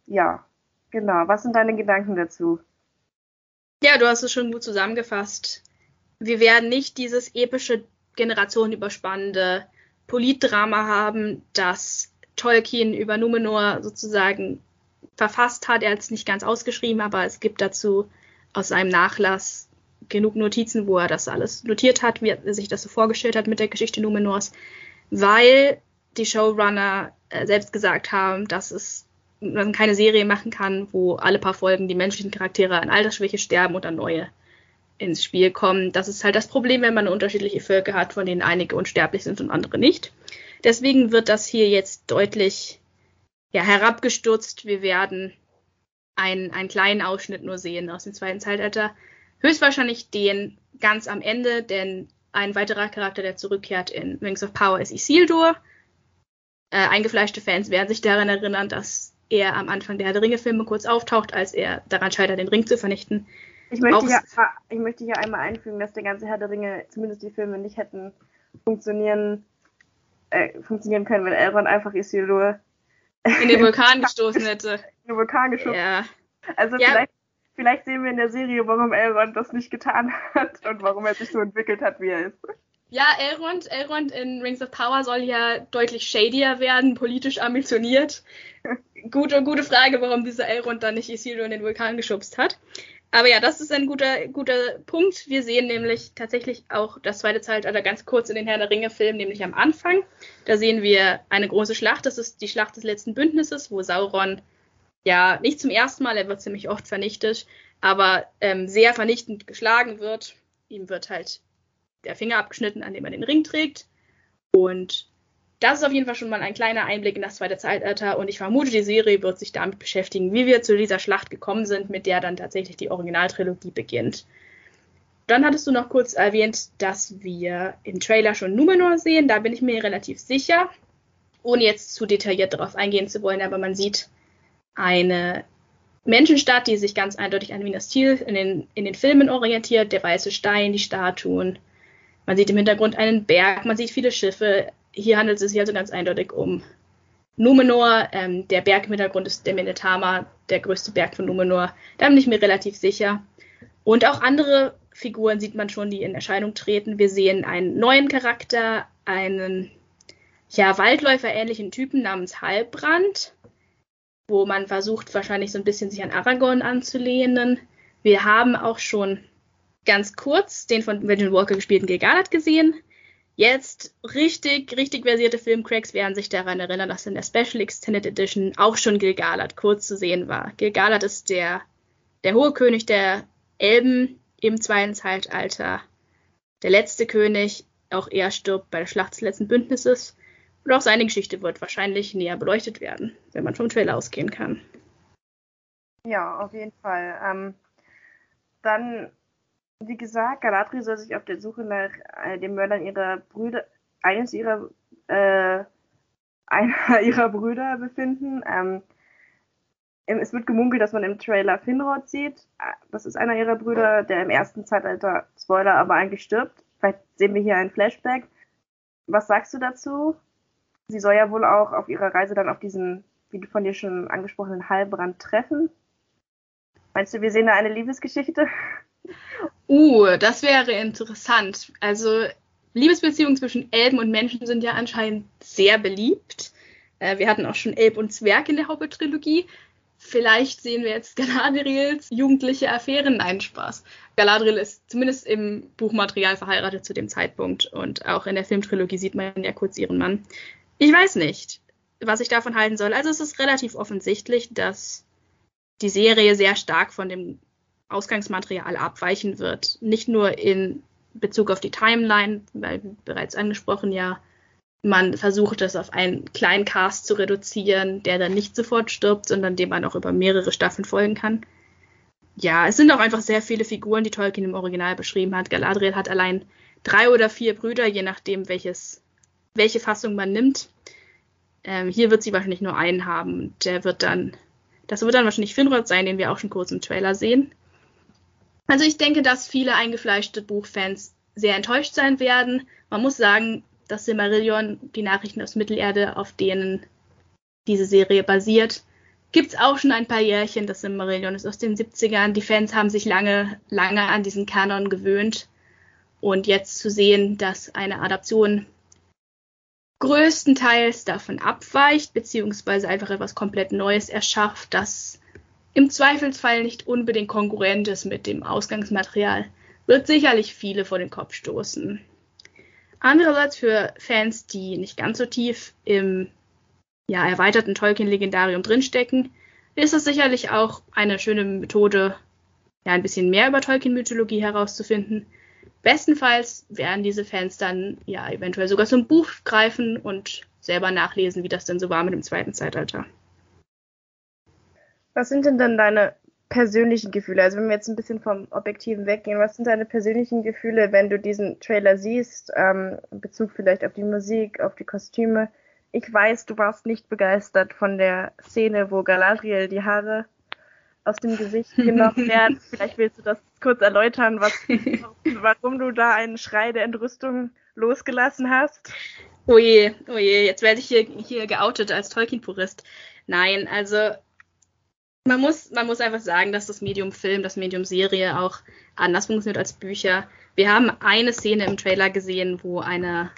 Ja, genau. Was sind deine Gedanken dazu? Ja, du hast es schon gut zusammengefasst. Wir werden nicht dieses epische, generationenüberspannende Politdrama haben, das Tolkien über Numenor sozusagen verfasst hat. Er hat es nicht ganz ausgeschrieben, aber es gibt dazu aus seinem Nachlass genug Notizen, wo er das alles notiert hat, wie er sich das so vorgestellt hat mit der Geschichte Numenors, weil die Showrunner äh, selbst gesagt haben, dass es man keine Serie machen kann, wo alle paar Folgen die menschlichen Charaktere an Altersschwäche sterben und dann neue ins Spiel kommen. Das ist halt das Problem, wenn man unterschiedliche Völker hat, von denen einige unsterblich sind und andere nicht. Deswegen wird das hier jetzt deutlich ja, herabgestürzt. Wir werden einen, einen kleinen Ausschnitt nur sehen aus dem zweiten Zeitalter. Höchstwahrscheinlich den ganz am Ende, denn ein weiterer Charakter, der zurückkehrt in Rings of Power, ist Isildur. Äh, eingefleischte Fans werden sich daran erinnern, dass er am Anfang der Herr der Ringe-Filme kurz auftaucht, als er daran scheitert, den Ring zu vernichten. Ich möchte, hier, ich möchte hier einmal einfügen, dass der ganze Herr der Ringe, zumindest die Filme, nicht hätten funktionieren äh, funktionieren können, wenn Elrond einfach Isildur in den Vulkan gestoßen hätte. In den Vulkan geschossen. Ja. Also ja. Vielleicht, vielleicht sehen wir in der Serie, warum Elrond das nicht getan hat und warum er sich so entwickelt hat, wie er ist. Ja, Elrond, Elrond in Rings of Power soll ja deutlich shadier werden, politisch ambitioniert. gute, gute Frage, warum dieser Elrond dann nicht Isildur in den Vulkan geschubst hat. Aber ja, das ist ein guter, guter Punkt. Wir sehen nämlich tatsächlich auch das zweite Zeitalter ganz kurz in den Herr der Ringe-Filmen, nämlich am Anfang. Da sehen wir eine große Schlacht. Das ist die Schlacht des letzten Bündnisses, wo Sauron ja nicht zum ersten Mal, er wird ziemlich oft vernichtet, aber ähm, sehr vernichtend geschlagen wird. Ihm wird halt der Finger abgeschnitten, an dem er den Ring trägt. Und das ist auf jeden Fall schon mal ein kleiner Einblick in das zweite Zeitalter und ich vermute, die Serie wird sich damit beschäftigen, wie wir zu dieser Schlacht gekommen sind, mit der dann tatsächlich die Originaltrilogie beginnt. Dann hattest du noch kurz erwähnt, dass wir im Trailer schon Numenor sehen. Da bin ich mir relativ sicher, ohne jetzt zu detailliert darauf eingehen zu wollen, aber man sieht eine Menschenstadt, die sich ganz eindeutig an Minas Tirith in den, in den Filmen orientiert, der weiße Stein, die Statuen. Man sieht im Hintergrund einen Berg, man sieht viele Schiffe, hier handelt es sich also ganz eindeutig um Numenor. Ähm, der Berg im Hintergrund ist der Menetama, der größte Berg von Numenor. Da bin ich mir relativ sicher. Und auch andere Figuren sieht man schon, die in Erscheinung treten. Wir sehen einen neuen Charakter, einen ja, Waldläufer-ähnlichen Typen namens Halbrand, wo man versucht, wahrscheinlich so ein bisschen sich an Aragorn anzulehnen. Wir haben auch schon ganz kurz den von Reginald Walker gespielten Gilgalad gesehen. Jetzt richtig, richtig versierte Filmcracks werden sich daran erinnern, dass in der Special Extended Edition auch schon Gilgalad kurz zu sehen war. Gilgalad ist der, der hohe König der Elben im zweiten Zeitalter. Der letzte König, auch er stirbt bei der Schlacht des letzten Bündnisses. Und auch seine Geschichte wird wahrscheinlich näher beleuchtet werden, wenn man vom Trailer ausgehen kann. Ja, auf jeden Fall. Ähm, dann wie gesagt, Galadriel soll sich auf der Suche nach äh, den Mördern ihrer Brüder, eines ihrer, äh, einer ihrer Brüder befinden. Ähm, es wird gemunkelt, dass man im Trailer Finrod sieht. Das ist einer ihrer Brüder, der im ersten Zeitalter, Spoiler, aber eigentlich stirbt. Vielleicht sehen wir hier ein Flashback. Was sagst du dazu? Sie soll ja wohl auch auf ihrer Reise dann auf diesen, wie du von dir schon angesprochenen Heilbrand treffen. Meinst du, wir sehen da eine Liebesgeschichte? Uh, das wäre interessant. Also Liebesbeziehungen zwischen Elben und Menschen sind ja anscheinend sehr beliebt. Äh, wir hatten auch schon Elb und Zwerg in der Haupttrilogie. Vielleicht sehen wir jetzt Galadriels jugendliche Affären. Nein, Spaß. Galadriel ist zumindest im Buchmaterial verheiratet zu dem Zeitpunkt und auch in der Filmtrilogie sieht man ja kurz ihren Mann. Ich weiß nicht, was ich davon halten soll. Also es ist relativ offensichtlich, dass die Serie sehr stark von dem Ausgangsmaterial abweichen wird. Nicht nur in Bezug auf die Timeline, weil bereits angesprochen ja, man versucht es auf einen kleinen Cast zu reduzieren, der dann nicht sofort stirbt, sondern dem man auch über mehrere Staffeln folgen kann. Ja, es sind auch einfach sehr viele Figuren, die Tolkien im Original beschrieben hat. Galadriel hat allein drei oder vier Brüder, je nachdem, welches, welche Fassung man nimmt. Ähm, hier wird sie wahrscheinlich nur einen haben. Der wird dann, das wird dann wahrscheinlich Finrod sein, den wir auch schon kurz im Trailer sehen. Also ich denke, dass viele eingefleischte Buchfans sehr enttäuscht sein werden. Man muss sagen, dass Silmarillion, die Nachrichten aus Mittelerde, auf denen diese Serie basiert, gibt es auch schon ein paar Jährchen. Das Silmarillion ist aus den 70ern. Die Fans haben sich lange, lange an diesen Kanon gewöhnt. Und jetzt zu sehen, dass eine Adaption größtenteils davon abweicht, beziehungsweise einfach etwas komplett Neues erschafft, das im Zweifelsfall nicht unbedingt konkurrent ist mit dem Ausgangsmaterial, wird sicherlich viele vor den Kopf stoßen. Andererseits für Fans, die nicht ganz so tief im ja, erweiterten Tolkien-Legendarium drinstecken, ist es sicherlich auch eine schöne Methode, ja, ein bisschen mehr über Tolkien-Mythologie herauszufinden. Bestenfalls werden diese Fans dann ja eventuell sogar zum Buch greifen und selber nachlesen, wie das denn so war mit dem zweiten Zeitalter. Was sind denn dann deine persönlichen Gefühle? Also wenn wir jetzt ein bisschen vom Objektiven weggehen, was sind deine persönlichen Gefühle, wenn du diesen Trailer siehst, ähm, in Bezug vielleicht auf die Musik, auf die Kostüme? Ich weiß, du warst nicht begeistert von der Szene, wo Galadriel die Haare aus dem Gesicht genommen werden. Vielleicht willst du das kurz erläutern, was, warum du da einen Schrei der Entrüstung losgelassen hast. Oje, oh oje, oh jetzt werde ich hier, hier geoutet als Tolkien-Purist. Nein, also man muss, man muss einfach sagen, dass das Medium Film, das Medium Serie auch anders funktioniert als Bücher. Wir haben eine Szene im Trailer gesehen, wo einer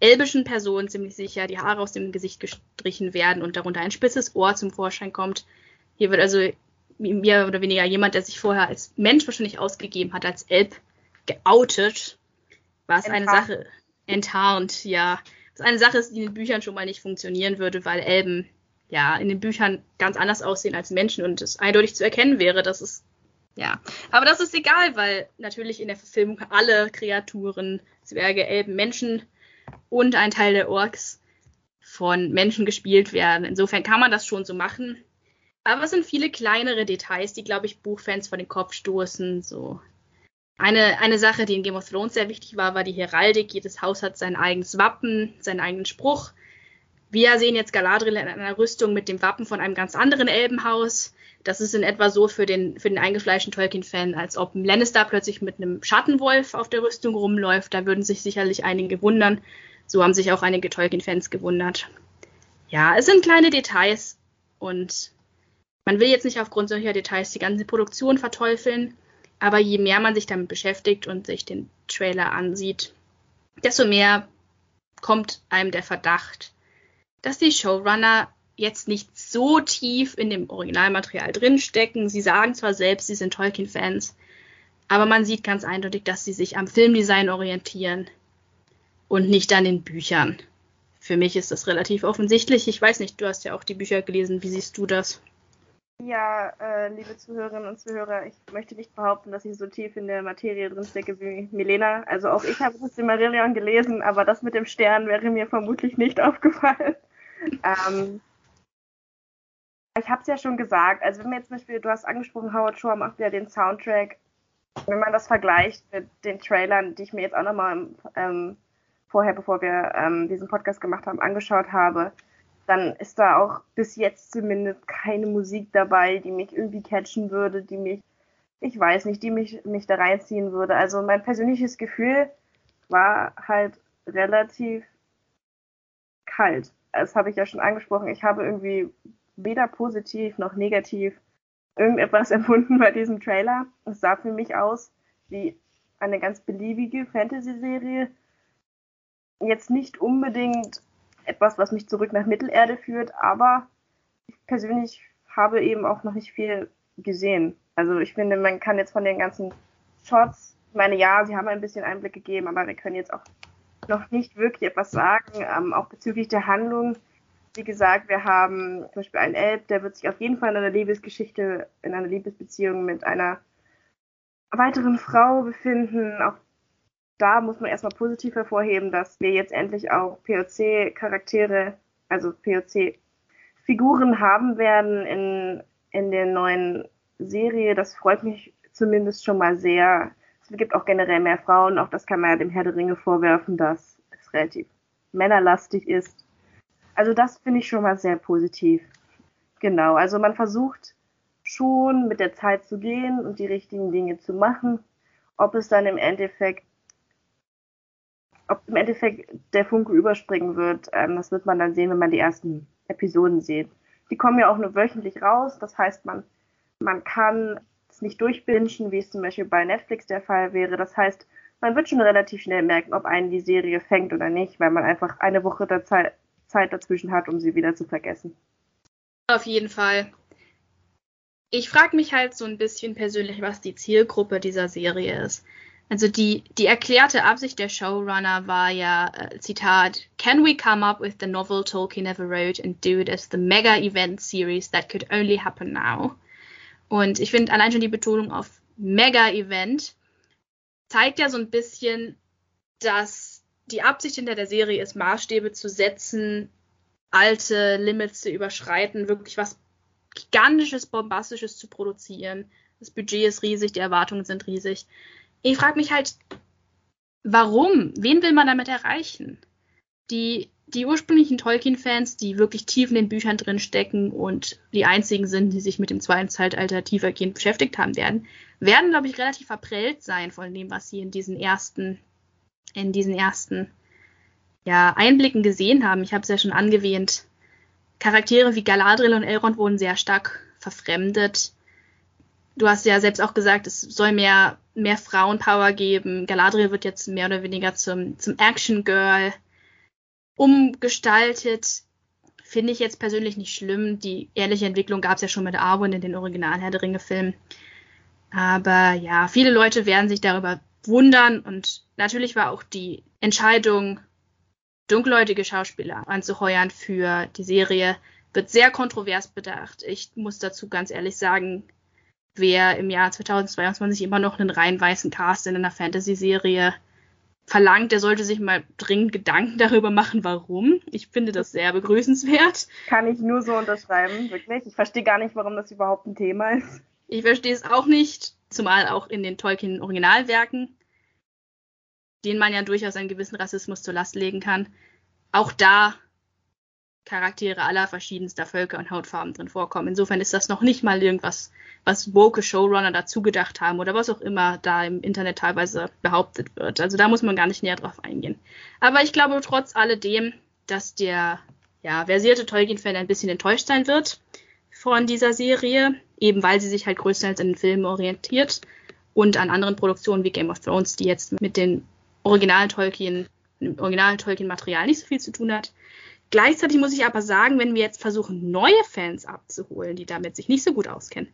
elbischen Person ziemlich sicher die Haare aus dem Gesicht gestrichen werden und darunter ein spitzes Ohr zum Vorschein kommt. Hier wird also mehr oder weniger jemand, der sich vorher als Mensch wahrscheinlich ausgegeben hat, als Elb geoutet, was eine Sache enttarnt, ja. Was eine Sache ist, die in den Büchern schon mal nicht funktionieren würde, weil Elben ja in den Büchern ganz anders aussehen als Menschen und es eindeutig zu erkennen wäre, dass es ja, aber das ist egal, weil natürlich in der Verfilmung alle Kreaturen, Zwerge, Elben, Menschen und ein Teil der Orks von Menschen gespielt werden. Insofern kann man das schon so machen. Aber es sind viele kleinere Details, die, glaube ich, Buchfans vor den Kopf stoßen. So eine, eine Sache, die in Game of Thrones sehr wichtig war, war die Heraldik. Jedes Haus hat sein eigenes Wappen, seinen eigenen Spruch. Wir sehen jetzt Galadriel in einer Rüstung mit dem Wappen von einem ganz anderen Elbenhaus. Das ist in etwa so für den, für den eingefleischten Tolkien-Fan, als ob ein Lannister plötzlich mit einem Schattenwolf auf der Rüstung rumläuft. Da würden sich sicherlich einige wundern. So haben sich auch einige Tolkien-Fans gewundert. Ja, es sind kleine Details und man will jetzt nicht aufgrund solcher Details die ganze Produktion verteufeln, aber je mehr man sich damit beschäftigt und sich den Trailer ansieht, desto mehr kommt einem der Verdacht, dass die Showrunner jetzt nicht so tief in dem Originalmaterial drinstecken. Sie sagen zwar selbst, sie sind Tolkien-Fans, aber man sieht ganz eindeutig, dass sie sich am Filmdesign orientieren und nicht an den Büchern. Für mich ist das relativ offensichtlich. Ich weiß nicht, du hast ja auch die Bücher gelesen. Wie siehst du das? Ja, äh, liebe Zuhörerinnen und Zuhörer, ich möchte nicht behaupten, dass ich so tief in der Materie drinstecke wie Milena. Also auch ich habe das Silmarillion gelesen, aber das mit dem Stern wäre mir vermutlich nicht aufgefallen. Ähm, ich habe es ja schon gesagt, also wenn man jetzt zum Beispiel, du hast angesprochen, Howard Shore macht ja den Soundtrack. Wenn man das vergleicht mit den Trailern, die ich mir jetzt auch nochmal ähm, vorher, bevor wir ähm, diesen Podcast gemacht haben, angeschaut habe, dann ist da auch bis jetzt zumindest keine Musik dabei, die mich irgendwie catchen würde, die mich, ich weiß nicht, die mich, mich da reinziehen würde. Also mein persönliches Gefühl war halt relativ kalt. Das habe ich ja schon angesprochen. Ich habe irgendwie weder positiv noch negativ irgendetwas empfunden bei diesem Trailer. Es sah für mich aus wie eine ganz beliebige Fantasy-Serie. Jetzt nicht unbedingt etwas, was mich zurück nach Mittelerde führt, aber ich persönlich habe eben auch noch nicht viel gesehen. Also ich finde, man kann jetzt von den ganzen Shots, ich meine, ja, sie haben ein bisschen Einblick gegeben, aber wir können jetzt auch noch nicht wirklich etwas sagen, ähm, auch bezüglich der Handlung. Wie gesagt, wir haben zum Beispiel einen Elb, der wird sich auf jeden Fall in einer Liebesgeschichte, in einer Liebesbeziehung mit einer weiteren Frau befinden. Auch da muss man erstmal positiv hervorheben, dass wir jetzt endlich auch POC-Charaktere, also POC-Figuren haben werden in, in der neuen Serie. Das freut mich zumindest schon mal sehr. Es gibt auch generell mehr Frauen. Auch das kann man ja dem Herr der Ringe vorwerfen, dass es relativ männerlastig ist. Also das finde ich schon mal sehr positiv. Genau, also man versucht schon mit der Zeit zu gehen und die richtigen Dinge zu machen. Ob es dann im Endeffekt, ob im Endeffekt der Funke überspringen wird, ähm, das wird man dann sehen, wenn man die ersten Episoden sieht. Die kommen ja auch nur wöchentlich raus, das heißt, man, man kann es nicht durchbingen, wie es zum Beispiel bei Netflix der Fall wäre. Das heißt, man wird schon relativ schnell merken, ob einen die Serie fängt oder nicht, weil man einfach eine Woche der Zeit, Zeit dazwischen hat, um sie wieder zu vergessen. Auf jeden Fall. Ich frage mich halt so ein bisschen persönlich, was die Zielgruppe dieser Serie ist. Also die, die erklärte Absicht der Showrunner war ja, äh, Zitat, Can we come up with the novel Tolkien ever wrote and do it as the mega event series that could only happen now? Und ich finde allein schon die Betonung auf mega event zeigt ja so ein bisschen, dass die Absicht hinter der Serie ist, Maßstäbe zu setzen, alte Limits zu überschreiten, wirklich was gigantisches, bombastisches zu produzieren. Das Budget ist riesig, die Erwartungen sind riesig. Ich frage mich halt, warum? Wen will man damit erreichen? Die, die ursprünglichen Tolkien-Fans, die wirklich tief in den Büchern drin stecken und die einzigen sind, die sich mit dem zweiten Zeitalter tiefergehend beschäftigt haben werden, werden, glaube ich, relativ verprellt sein von dem, was sie in diesen ersten in diesen ersten ja, Einblicken gesehen haben. Ich habe es ja schon angewähnt. Charaktere wie Galadriel und Elrond wurden sehr stark verfremdet. Du hast ja selbst auch gesagt, es soll mehr, mehr Frauenpower geben. Galadriel wird jetzt mehr oder weniger zum, zum Action Girl umgestaltet. Finde ich jetzt persönlich nicht schlimm. Die ehrliche Entwicklung gab es ja schon mit Arwen in den Original Herr der Ringe-Filmen. Aber ja, viele Leute werden sich darüber wundern und natürlich war auch die Entscheidung, dunkelhäutige Schauspieler anzuheuern für die Serie, wird sehr kontrovers bedacht. Ich muss dazu ganz ehrlich sagen, wer im Jahr 2022 immer noch einen rein weißen Cast in einer Fantasy-Serie verlangt, der sollte sich mal dringend Gedanken darüber machen, warum. Ich finde das sehr begrüßenswert. Kann ich nur so unterschreiben, wirklich. Ich verstehe gar nicht, warum das überhaupt ein Thema ist. Ich verstehe es auch nicht, zumal auch in den Tolkien-Originalwerken, denen man ja durchaus einen gewissen Rassismus zur Last legen kann, auch da Charaktere aller verschiedenster Völker und Hautfarben drin vorkommen. Insofern ist das noch nicht mal irgendwas, was woke Showrunner dazu gedacht haben oder was auch immer da im Internet teilweise behauptet wird. Also da muss man gar nicht näher drauf eingehen. Aber ich glaube trotz alledem, dass der ja, versierte Tolkien-Fan ein bisschen enttäuscht sein wird von dieser Serie, eben weil sie sich halt größtenteils an den Filmen orientiert und an anderen Produktionen wie Game of Thrones, die jetzt mit den originalen Tolkien, dem originalen Tolkien-Material nicht so viel zu tun hat. Gleichzeitig muss ich aber sagen, wenn wir jetzt versuchen, neue Fans abzuholen, die damit sich nicht so gut auskennen,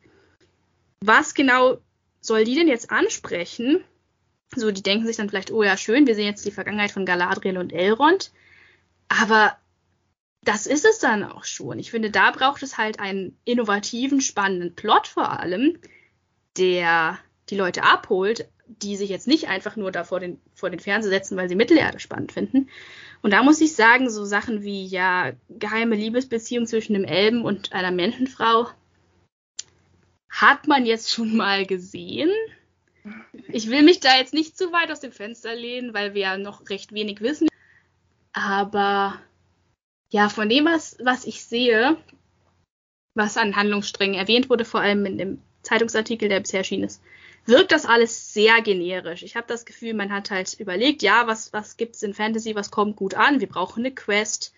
was genau soll die denn jetzt ansprechen? So, die denken sich dann vielleicht, oh ja, schön, wir sehen jetzt die Vergangenheit von Galadriel und Elrond. Aber das ist es dann auch schon. Ich finde, da braucht es halt einen innovativen, spannenden Plot vor allem, der die Leute abholt, die sich jetzt nicht einfach nur da vor den, vor den Fernseher setzen, weil sie Mittelerde spannend finden. Und da muss ich sagen, so Sachen wie ja geheime Liebesbeziehung zwischen einem Elben und einer Menschenfrau hat man jetzt schon mal gesehen. Ich will mich da jetzt nicht zu weit aus dem Fenster lehnen, weil wir ja noch recht wenig wissen. Aber ja, von dem, was, was ich sehe, was an Handlungssträngen erwähnt wurde, vor allem in dem Zeitungsartikel, der bisher erschienen ist, wirkt das alles sehr generisch. Ich habe das Gefühl, man hat halt überlegt, ja, was, was gibt's in Fantasy, was kommt gut an? Wir brauchen eine Quest,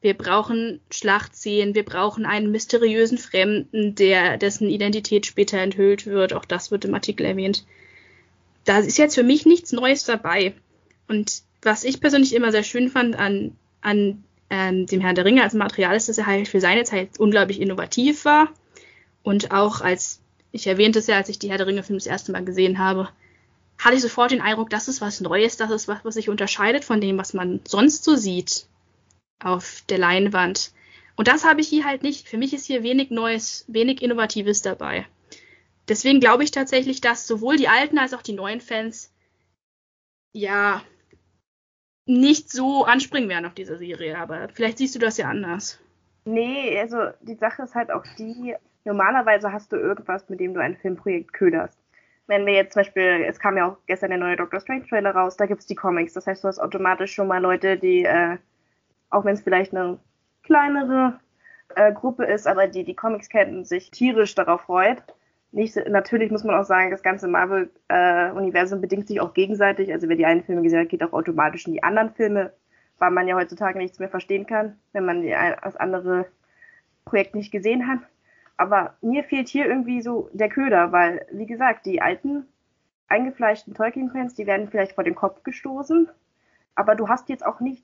wir brauchen Schlachtszenen, wir brauchen einen mysteriösen Fremden, der, dessen Identität später enthüllt wird. Auch das wird im Artikel erwähnt. Da ist jetzt für mich nichts Neues dabei. Und was ich persönlich immer sehr schön fand an, an ähm, dem Herrn der Ringe als Material ist, dass er halt für seine Zeit unglaublich innovativ war und auch als ich erwähnte es ja, als ich die Herr der Ringe-Filme das erste Mal gesehen habe, hatte ich sofort den Eindruck, das ist was Neues, das ist was, was sich unterscheidet von dem, was man sonst so sieht auf der Leinwand. Und das habe ich hier halt nicht. Für mich ist hier wenig Neues, wenig Innovatives dabei. Deswegen glaube ich tatsächlich, dass sowohl die alten als auch die neuen Fans ja nicht so anspringen werden auf dieser Serie. Aber vielleicht siehst du das ja anders. Nee, also die Sache ist halt auch die, normalerweise hast du irgendwas, mit dem du ein Filmprojekt köderst. Wenn wir jetzt zum Beispiel, es kam ja auch gestern der neue Doctor Strange Trailer raus, da gibt es die Comics. Das heißt, du hast automatisch schon mal Leute, die, äh, auch wenn es vielleicht eine kleinere äh, Gruppe ist, aber die die Comics kennen, sich tierisch darauf freut. Nicht, natürlich muss man auch sagen, das ganze Marvel-Universum äh, bedingt sich auch gegenseitig. Also wer die einen Filme gesehen hat, geht auch automatisch in die anderen Filme, weil man ja heutzutage nichts mehr verstehen kann, wenn man die, das andere Projekt nicht gesehen hat. Aber mir fehlt hier irgendwie so der Köder, weil, wie gesagt, die alten eingefleischten Tolkien-Fans, die werden vielleicht vor den Kopf gestoßen. Aber du hast jetzt auch nicht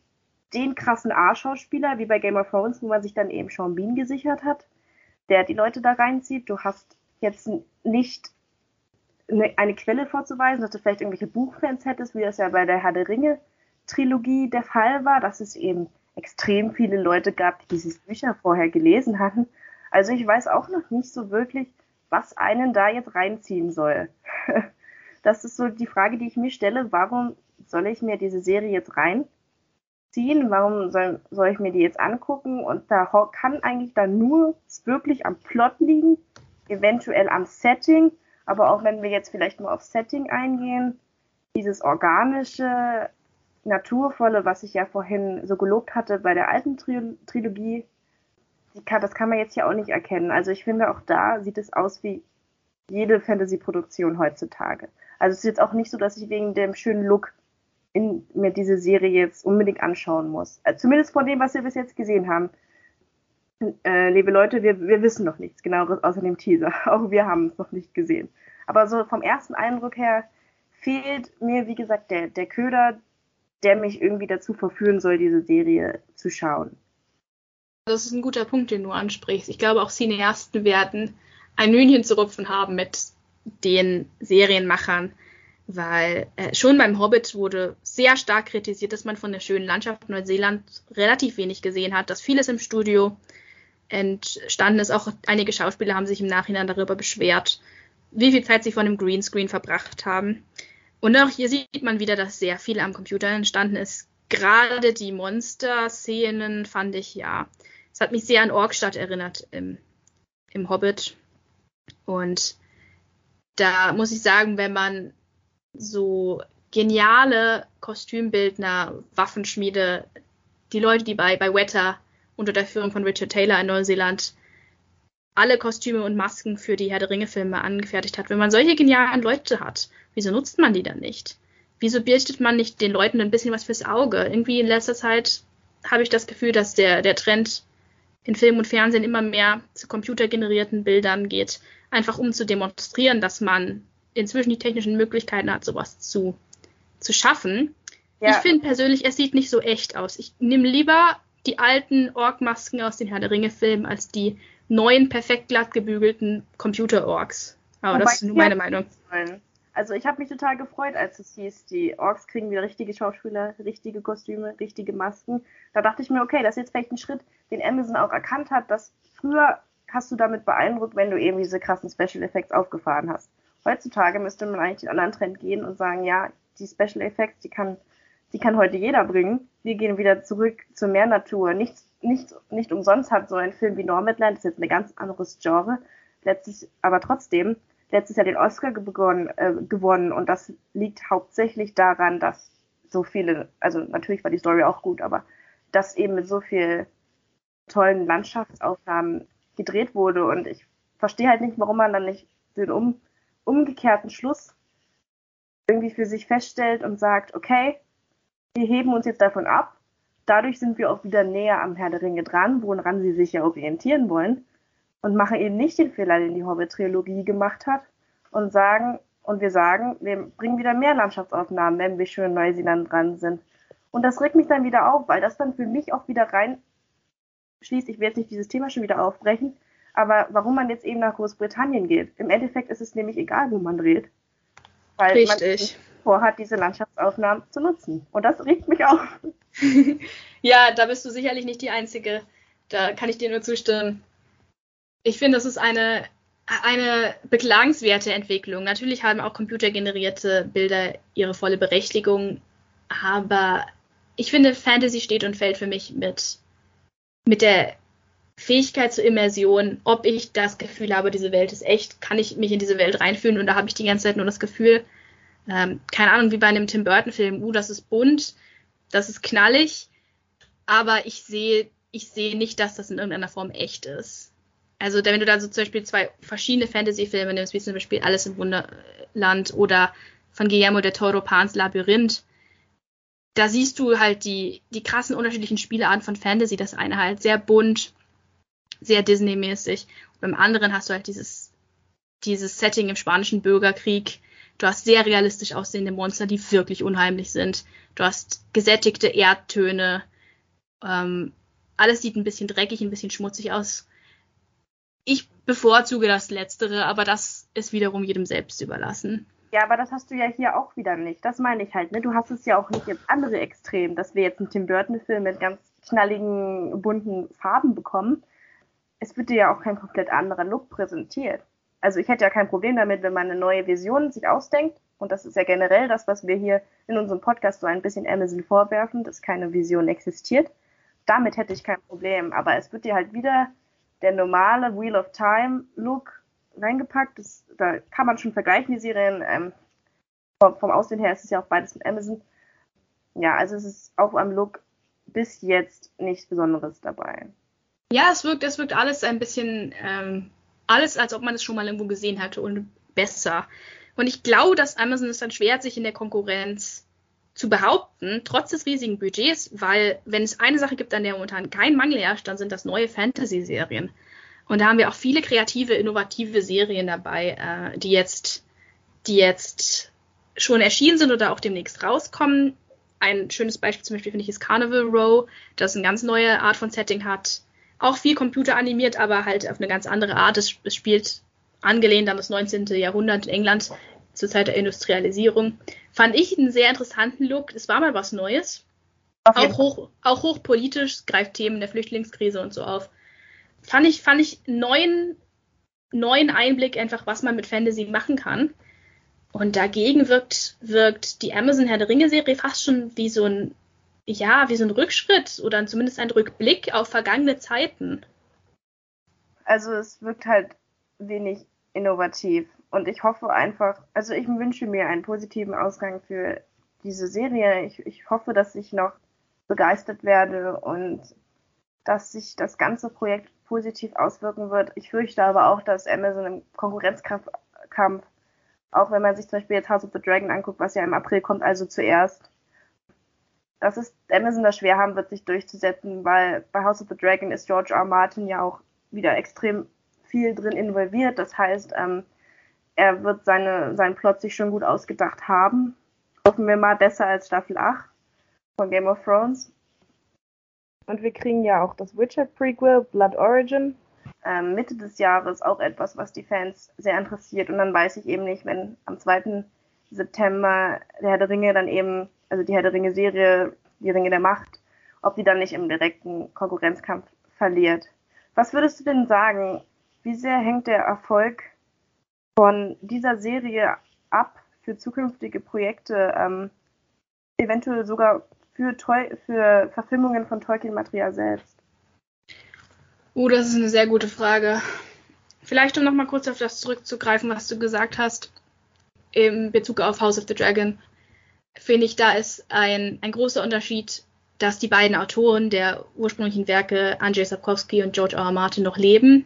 den krassen A-Schauspieler wie bei Game of Thrones, wo man sich dann eben Sean Bean gesichert hat, der die Leute da reinzieht. Du hast jetzt nicht eine, Quelle vorzuweisen, dass du vielleicht irgendwelche Buchfans hättest, wie das ja bei der Herr der Ringe Trilogie der Fall war, dass es eben extrem viele Leute gab, die diese Bücher vorher gelesen hatten also ich weiß auch noch nicht so wirklich, was einen da jetzt reinziehen soll. Das ist so die Frage, die ich mir stelle. Warum soll ich mir diese Serie jetzt reinziehen? Warum soll, soll ich mir die jetzt angucken? Und da kann eigentlich dann nur wirklich am Plot liegen, eventuell am Setting. Aber auch wenn wir jetzt vielleicht mal auf Setting eingehen, dieses organische, naturvolle, was ich ja vorhin so gelobt hatte bei der alten Trilogie, kann, das kann man jetzt ja auch nicht erkennen. Also ich finde, auch da sieht es aus wie jede Fantasy-Produktion heutzutage. Also es ist jetzt auch nicht so, dass ich wegen dem schönen Look in, mir diese Serie jetzt unbedingt anschauen muss. Also zumindest von dem, was wir bis jetzt gesehen haben. Äh, liebe Leute, wir, wir wissen noch nichts genaueres außer dem Teaser. Auch wir haben es noch nicht gesehen. Aber so vom ersten Eindruck her fehlt mir, wie gesagt, der, der Köder, der mich irgendwie dazu verführen soll, diese Serie zu schauen. Das ist ein guter Punkt, den du ansprichst. Ich glaube, auch Cineasten werden ein Hühnchen zu rupfen haben mit den Serienmachern, weil äh, schon beim Hobbit wurde sehr stark kritisiert, dass man von der schönen Landschaft Neuseeland relativ wenig gesehen hat, dass vieles im Studio entstanden ist. Auch einige Schauspieler haben sich im Nachhinein darüber beschwert, wie viel Zeit sie von dem Greenscreen verbracht haben. Und auch hier sieht man wieder, dass sehr viel am Computer entstanden ist. Gerade die Monster-Szenen fand ich ja. Es hat mich sehr an Orkstadt erinnert im, im Hobbit. Und da muss ich sagen, wenn man so geniale Kostümbildner, Waffenschmiede, die Leute, die bei, bei Weta unter der Führung von Richard Taylor in Neuseeland alle Kostüme und Masken für die Herr der Ringe-Filme angefertigt hat. Wenn man solche genialen Leute hat, wieso nutzt man die dann nicht? Wieso bietet man nicht den Leuten ein bisschen was fürs Auge? Irgendwie in letzter Zeit habe ich das Gefühl, dass der, der Trend in Film und Fernsehen immer mehr zu computergenerierten Bildern geht, einfach um zu demonstrieren, dass man inzwischen die technischen Möglichkeiten hat, sowas zu, zu schaffen. Ja. Ich finde persönlich, es sieht nicht so echt aus. Ich nehme lieber die alten Ork-Masken aus den Herr der Ringe-Filmen als die neuen, perfekt glatt gebügelten Computer-Orks. Aber Wobei das ist nur meine Meinung. Also ich habe mich total gefreut, als es hieß, die Orks kriegen wieder richtige Schauspieler, richtige Kostüme, richtige Masken. Da dachte ich mir, okay, das ist jetzt vielleicht ein Schritt, den Amazon auch erkannt hat, dass früher hast du damit beeindruckt, wenn du eben diese krassen Special Effects aufgefahren hast. Heutzutage müsste man eigentlich den anderen Trend gehen und sagen, ja, die Special Effects, die kann, die kann heute jeder bringen. Wir gehen wieder zurück zur Meernatur. Nichts nicht, nicht umsonst hat so ein Film wie Nomadland, das ist jetzt ein ganz anderes Genre, letztlich, aber trotzdem, letztes Jahr den Oscar begonnen, äh, gewonnen und das liegt hauptsächlich daran, dass so viele, also natürlich war die Story auch gut, aber dass eben mit so viel tollen Landschaftsaufnahmen gedreht wurde. Und ich verstehe halt nicht, warum man dann nicht den um, umgekehrten Schluss irgendwie für sich feststellt und sagt, okay, wir heben uns jetzt davon ab. Dadurch sind wir auch wieder näher am Herr der Ringe dran, woran sie sich ja orientieren wollen. Und machen eben nicht den Fehler, den die Hobbit-Trilogie gemacht hat und sagen, und wir sagen, wir bringen wieder mehr Landschaftsaufnahmen, wenn wir schön in Neuseeland dran sind. Und das regt mich dann wieder auf, weil das dann für mich auch wieder rein schließt, ich will jetzt nicht dieses Thema schon wieder aufbrechen, aber warum man jetzt eben nach Großbritannien geht. Im Endeffekt ist es nämlich egal, wo man dreht. Weil Richtig. man vorhat, diese Landschaftsaufnahmen zu nutzen. Und das regt mich auf. ja, da bist du sicherlich nicht die Einzige. Da kann ich dir nur zustimmen. Ich finde, das ist eine, eine beklagenswerte Entwicklung. Natürlich haben auch computergenerierte Bilder ihre volle Berechtigung, aber ich finde, Fantasy steht und fällt für mich mit, mit der Fähigkeit zur Immersion, ob ich das Gefühl habe, diese Welt ist echt, kann ich mich in diese Welt reinfühlen und da habe ich die ganze Zeit nur das Gefühl, ähm, keine Ahnung, wie bei einem Tim Burton-Film, uh, das ist bunt, das ist knallig, aber ich sehe ich sehe nicht, dass das in irgendeiner Form echt ist. Also wenn du da so zum Beispiel zwei verschiedene Fantasy-Filme nimmst, wie zum Beispiel Alles im Wunderland oder von Guillermo del Toro Pans Labyrinth, da siehst du halt die, die krassen unterschiedlichen Spielearten von Fantasy. Das eine halt sehr bunt, sehr Disney-mäßig. Beim anderen hast du halt dieses, dieses Setting im spanischen Bürgerkrieg, Du hast sehr realistisch aussehende Monster, die wirklich unheimlich sind. Du hast gesättigte Erdtöne. Ähm, alles sieht ein bisschen dreckig, ein bisschen schmutzig aus. Ich bevorzuge das Letztere, aber das ist wiederum jedem selbst überlassen. Ja, aber das hast du ja hier auch wieder nicht. Das meine ich halt. Ne? Du hast es ja auch nicht ins andere Extrem, dass wir jetzt einen Tim Burton-Film mit ganz knalligen, bunten Farben bekommen. Es wird dir ja auch kein komplett anderer Look präsentiert also ich hätte ja kein Problem damit, wenn man eine neue Vision sich ausdenkt. Und das ist ja generell das, was wir hier in unserem Podcast so ein bisschen Amazon vorwerfen, dass keine Vision existiert. Damit hätte ich kein Problem. Aber es wird dir halt wieder der normale Wheel of Time Look reingepackt. Das, da kann man schon vergleichen, die Serien. Ähm, vom, vom Aussehen her ist es ja auch beides mit Amazon. Ja, also es ist auch am Look bis jetzt nichts Besonderes dabei. Ja, es wirkt, es wirkt alles ein bisschen ähm, alles, als ob man es schon mal irgendwo gesehen hatte und besser. Und ich glaube, dass Amazon es dann schwer hat, sich in der Konkurrenz zu behaupten, trotz des riesigen Budgets, weil wenn es eine Sache gibt, an der momentan kein Mangel herrscht, dann sind das neue Fantasy-Serien. Und da haben wir auch viele kreative, innovative Serien dabei, äh, die jetzt, die jetzt schon erschienen sind oder auch demnächst rauskommen. Ein schönes Beispiel zum Beispiel finde ich ist Carnival Row, das eine ganz neue Art von Setting hat auch viel computeranimiert, aber halt auf eine ganz andere Art. Es, es spielt angelehnt an das 19. Jahrhundert in England zur Zeit der Industrialisierung. Fand ich einen sehr interessanten Look. Es war mal was Neues. Auch hoch, auch hochpolitisch, greift Themen der Flüchtlingskrise und so auf. Fand ich, fand ich neuen, neuen Einblick einfach, was man mit Fantasy machen kann. Und dagegen wirkt, wirkt die Amazon Herr der Ringe Serie fast schon wie so ein, ja, wie so ein Rückschritt oder zumindest ein Rückblick auf vergangene Zeiten. Also es wirkt halt wenig innovativ. Und ich hoffe einfach, also ich wünsche mir einen positiven Ausgang für diese Serie. Ich, ich hoffe, dass ich noch begeistert werde und dass sich das ganze Projekt positiv auswirken wird. Ich fürchte aber auch, dass Amazon im Konkurrenzkampf, auch wenn man sich zum Beispiel jetzt House of the Dragon anguckt, was ja im April kommt, also zuerst, dass es Amazon da schwer haben wird, sich durchzusetzen, weil bei House of the Dragon ist George R. Martin ja auch wieder extrem viel drin involviert. Das heißt, ähm, er wird seine, seinen Plot sich schon gut ausgedacht haben. Hoffen wir mal besser als Staffel 8 von Game of Thrones. Und wir kriegen ja auch das Witcher-Prequel, Blood Origin, ähm, Mitte des Jahres auch etwas, was die Fans sehr interessiert. Und dann weiß ich eben nicht, wenn am 2. September der Herr der Ringe dann eben, also die Herr der Ringe-Serie, die Ringe der Macht, ob die dann nicht im direkten Konkurrenzkampf verliert. Was würdest du denn sagen? Wie sehr hängt der Erfolg von dieser Serie ab für zukünftige Projekte, ähm, eventuell sogar für, für Verfilmungen von Tolkien-Material selbst? Oh, das ist eine sehr gute Frage. Vielleicht, um nochmal kurz auf das zurückzugreifen, was du gesagt hast, in Bezug auf House of the Dragon, finde ich, da ist ein, ein großer Unterschied, dass die beiden Autoren der ursprünglichen Werke, Andrzej Sapkowski und George R. R. Martin, noch leben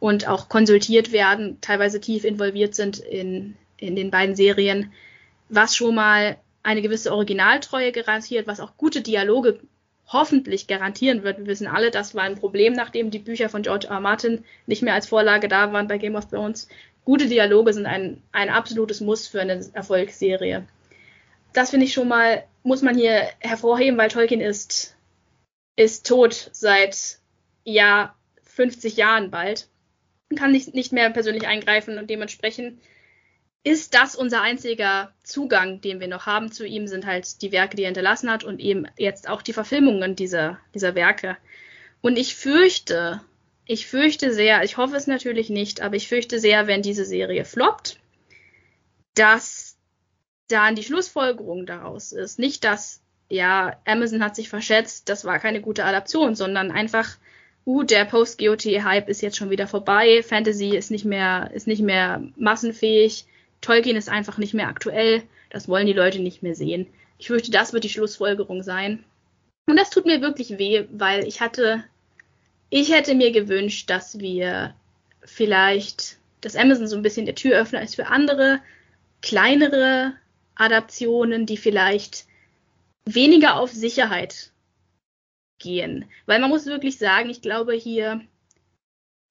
und auch konsultiert werden, teilweise tief involviert sind in, in den beiden Serien, was schon mal eine gewisse Originaltreue garantiert, was auch gute Dialoge hoffentlich garantieren wird. Wir wissen alle, das war ein Problem, nachdem die Bücher von George R. R. Martin nicht mehr als Vorlage da waren bei Game of Thrones. Gute Dialoge sind ein, ein absolutes Muss für eine Erfolgsserie. Das finde ich schon mal, muss man hier hervorheben, weil Tolkien ist, ist tot seit ja 50 Jahren bald. Kann nicht, nicht mehr persönlich eingreifen und dementsprechend ist das unser einziger Zugang, den wir noch haben zu ihm, sind halt die Werke, die er hinterlassen hat und eben jetzt auch die Verfilmungen dieser, dieser Werke. Und ich fürchte, ich fürchte sehr, ich hoffe es natürlich nicht, aber ich fürchte sehr, wenn diese Serie floppt, dass dann die Schlussfolgerung daraus ist. Nicht, dass, ja, Amazon hat sich verschätzt, das war keine gute Adaption, sondern einfach, uh, der Post-GOT-Hype ist jetzt schon wieder vorbei, Fantasy ist nicht mehr, ist nicht mehr massenfähig, Tolkien ist einfach nicht mehr aktuell, das wollen die Leute nicht mehr sehen. Ich fürchte, das wird die Schlussfolgerung sein. Und das tut mir wirklich weh, weil ich hatte, ich hätte mir gewünscht, dass wir vielleicht, dass Amazon so ein bisschen der Türöffner ist für andere, kleinere Adaptionen, die vielleicht weniger auf Sicherheit gehen. Weil man muss wirklich sagen, ich glaube hier,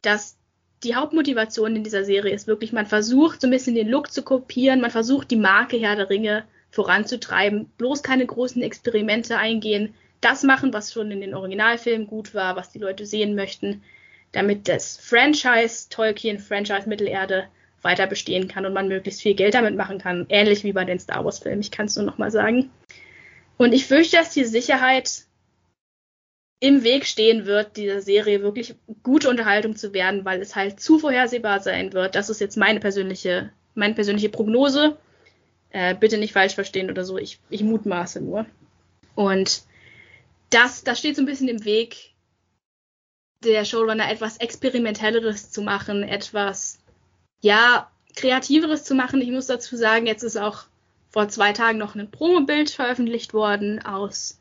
dass die Hauptmotivation in dieser Serie ist wirklich, man versucht so ein bisschen den Look zu kopieren, man versucht die Marke Herr der Ringe voranzutreiben, bloß keine großen Experimente eingehen, das machen, was schon in den Originalfilmen gut war, was die Leute sehen möchten, damit das Franchise Tolkien, Franchise Mittelerde weiter bestehen kann und man möglichst viel Geld damit machen kann, ähnlich wie bei den Star Wars Filmen, ich kann es nur noch mal sagen. Und ich fürchte, dass die Sicherheit im Weg stehen wird, dieser Serie wirklich gute Unterhaltung zu werden, weil es halt zu vorhersehbar sein wird. Das ist jetzt meine persönliche, meine persönliche Prognose. Äh, bitte nicht falsch verstehen oder so. Ich, ich mutmaße nur. Und das, das steht so ein bisschen im Weg, der Showrunner etwas experimentelleres zu machen, etwas, ja, kreativeres zu machen. Ich muss dazu sagen, jetzt ist auch vor zwei Tagen noch ein Promobild veröffentlicht worden aus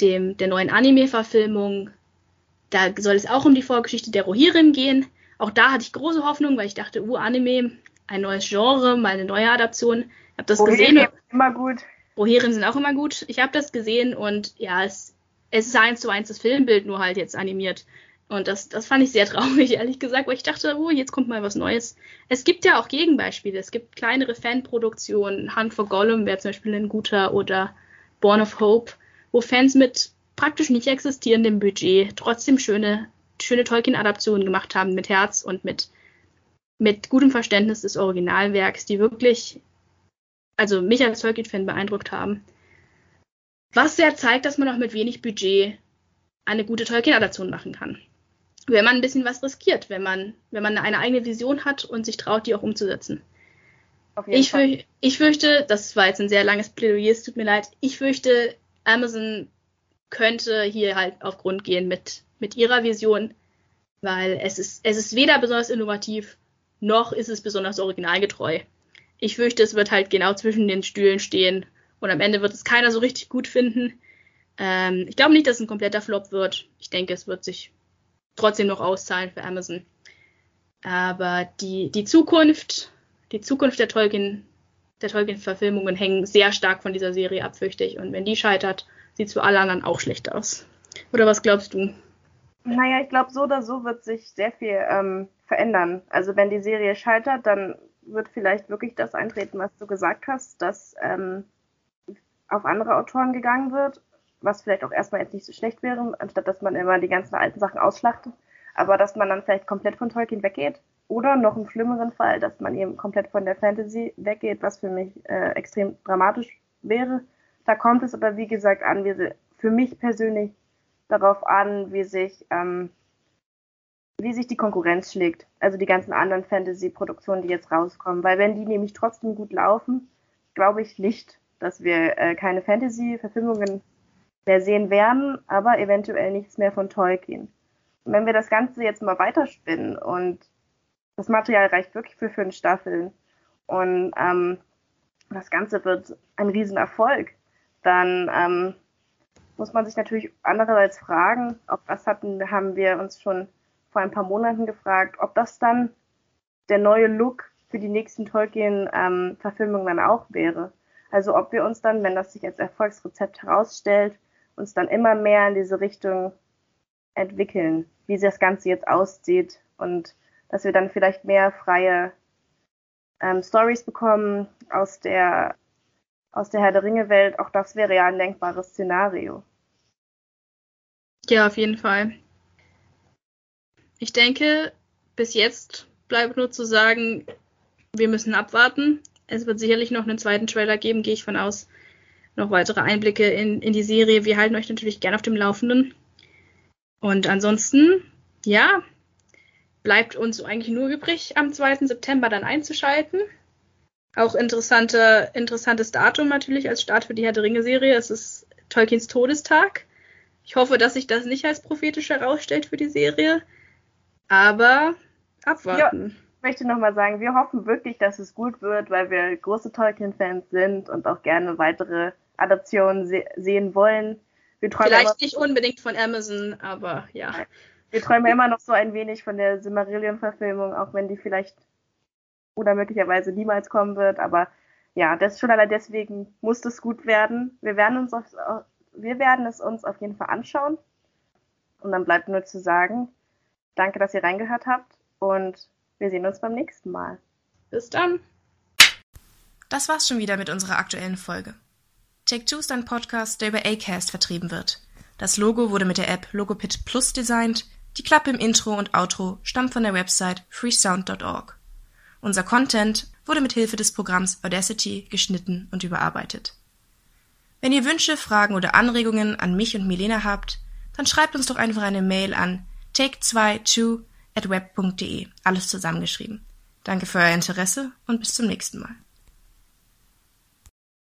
dem, der neuen Anime-Verfilmung. Da soll es auch um die Vorgeschichte der Rohirrim gehen. Auch da hatte ich große Hoffnung, weil ich dachte, uh, Anime, ein neues Genre, mal eine neue Adaption. Ich habe das Rohirrim gesehen. Immer gut. Rohirrim sind auch immer gut. Ich habe das gesehen und ja, es, es ist eins zu eins das Filmbild, nur halt jetzt animiert. Und das, das fand ich sehr traurig, ehrlich gesagt, weil ich dachte, oh, jetzt kommt mal was Neues. Es gibt ja auch Gegenbeispiele. Es gibt kleinere Fanproduktionen. Hunt for Gollum wäre zum Beispiel ein guter oder Born of Hope wo Fans mit praktisch nicht existierendem Budget trotzdem schöne schöne Tolkien-Adaptionen gemacht haben mit Herz und mit, mit gutem Verständnis des Originalwerks, die wirklich, also mich als Tolkien-Fan beeindruckt haben. Was ja zeigt, dass man auch mit wenig Budget eine gute Tolkien-Adaption machen kann. Wenn man ein bisschen was riskiert, wenn man, wenn man eine eigene Vision hat und sich traut, die auch umzusetzen. Ich, fürch, ich, fürchte, das war jetzt ein sehr langes Plädoyer, es tut mir leid, ich fürchte, Amazon könnte hier halt auf Grund gehen mit, mit ihrer Vision, weil es ist, es ist weder besonders innovativ, noch ist es besonders originalgetreu. Ich fürchte, es wird halt genau zwischen den Stühlen stehen und am Ende wird es keiner so richtig gut finden. Ähm, ich glaube nicht, dass es ein kompletter Flop wird. Ich denke, es wird sich trotzdem noch auszahlen für Amazon. Aber die, die Zukunft die Zukunft der Tolkien, der Tolkien-Verfilmungen hängen sehr stark von dieser Serie ab, fürchte ich. Und wenn die scheitert, sieht es für alle anderen auch schlecht aus. Oder was glaubst du? Naja, ich glaube, so oder so wird sich sehr viel ähm, verändern. Also wenn die Serie scheitert, dann wird vielleicht wirklich das eintreten, was du gesagt hast, dass ähm, auf andere Autoren gegangen wird, was vielleicht auch erstmal jetzt nicht so schlecht wäre, anstatt dass man immer die ganzen alten Sachen ausschlachtet, aber dass man dann vielleicht komplett von Tolkien weggeht oder noch im schlimmeren Fall, dass man eben komplett von der Fantasy weggeht, was für mich äh, extrem dramatisch wäre. Da kommt es aber, wie gesagt, an, wie für mich persönlich darauf an, wie sich, ähm, wie sich die Konkurrenz schlägt. Also die ganzen anderen Fantasy-Produktionen, die jetzt rauskommen. Weil wenn die nämlich trotzdem gut laufen, glaube ich nicht, dass wir äh, keine Fantasy-Verfilmungen mehr sehen werden, aber eventuell nichts mehr von Tolkien. Und wenn wir das Ganze jetzt mal weiterspinnen und das Material reicht wirklich für fünf Staffeln und ähm, das Ganze wird ein Riesenerfolg, dann ähm, muss man sich natürlich andererseits fragen, auch das hatten, haben wir uns schon vor ein paar Monaten gefragt, ob das dann der neue Look für die nächsten Tolkien-Verfilmungen ähm, dann auch wäre. Also ob wir uns dann, wenn das sich als Erfolgsrezept herausstellt, uns dann immer mehr in diese Richtung entwickeln, wie das Ganze jetzt aussieht und dass wir dann vielleicht mehr freie ähm, Stories bekommen aus der aus der Herr der Ringe Welt. Auch das wäre ja ein denkbares Szenario. Ja, auf jeden Fall. Ich denke, bis jetzt bleibt nur zu sagen, wir müssen abwarten. Es wird sicherlich noch einen zweiten Trailer geben, gehe ich von aus. Noch weitere Einblicke in, in die Serie. Wir halten euch natürlich gerne auf dem Laufenden. Und ansonsten, ja, bleibt uns eigentlich nur übrig, am 2. September dann einzuschalten. Auch interessante, interessantes Datum natürlich als Start für die Herr der Ringe-Serie. Es ist Tolkiens Todestag. Ich hoffe, dass sich das nicht als prophetisch herausstellt für die Serie. Aber abwarten. Ja, ich möchte nochmal sagen, wir hoffen wirklich, dass es gut wird, weil wir große Tolkien-Fans sind und auch gerne weitere Adaptionen se sehen wollen. Vielleicht nicht unbedingt von Amazon, aber ja. Wir träumen immer noch so ein wenig von der Silmarillion-Verfilmung, auch wenn die vielleicht oder möglicherweise niemals kommen wird. Aber ja, das schon allein deswegen muss das gut werden. Wir werden uns auf, wir werden es uns auf jeden Fall anschauen. Und dann bleibt nur zu sagen, danke, dass ihr reingehört habt und wir sehen uns beim nächsten Mal. Bis dann. Das war's schon wieder mit unserer aktuellen Folge. Take Two ist ein Podcast, der über Acast vertrieben wird. Das Logo wurde mit der App Logopit Plus designt. Die Klappe im Intro und Outro stammt von der Website freesound.org. Unser Content wurde mit Hilfe des Programms Audacity geschnitten und überarbeitet. Wenn ihr Wünsche, Fragen oder Anregungen an mich und Milena habt, dann schreibt uns doch einfach eine Mail an take22 at web.de, alles zusammengeschrieben. Danke für euer Interesse und bis zum nächsten Mal.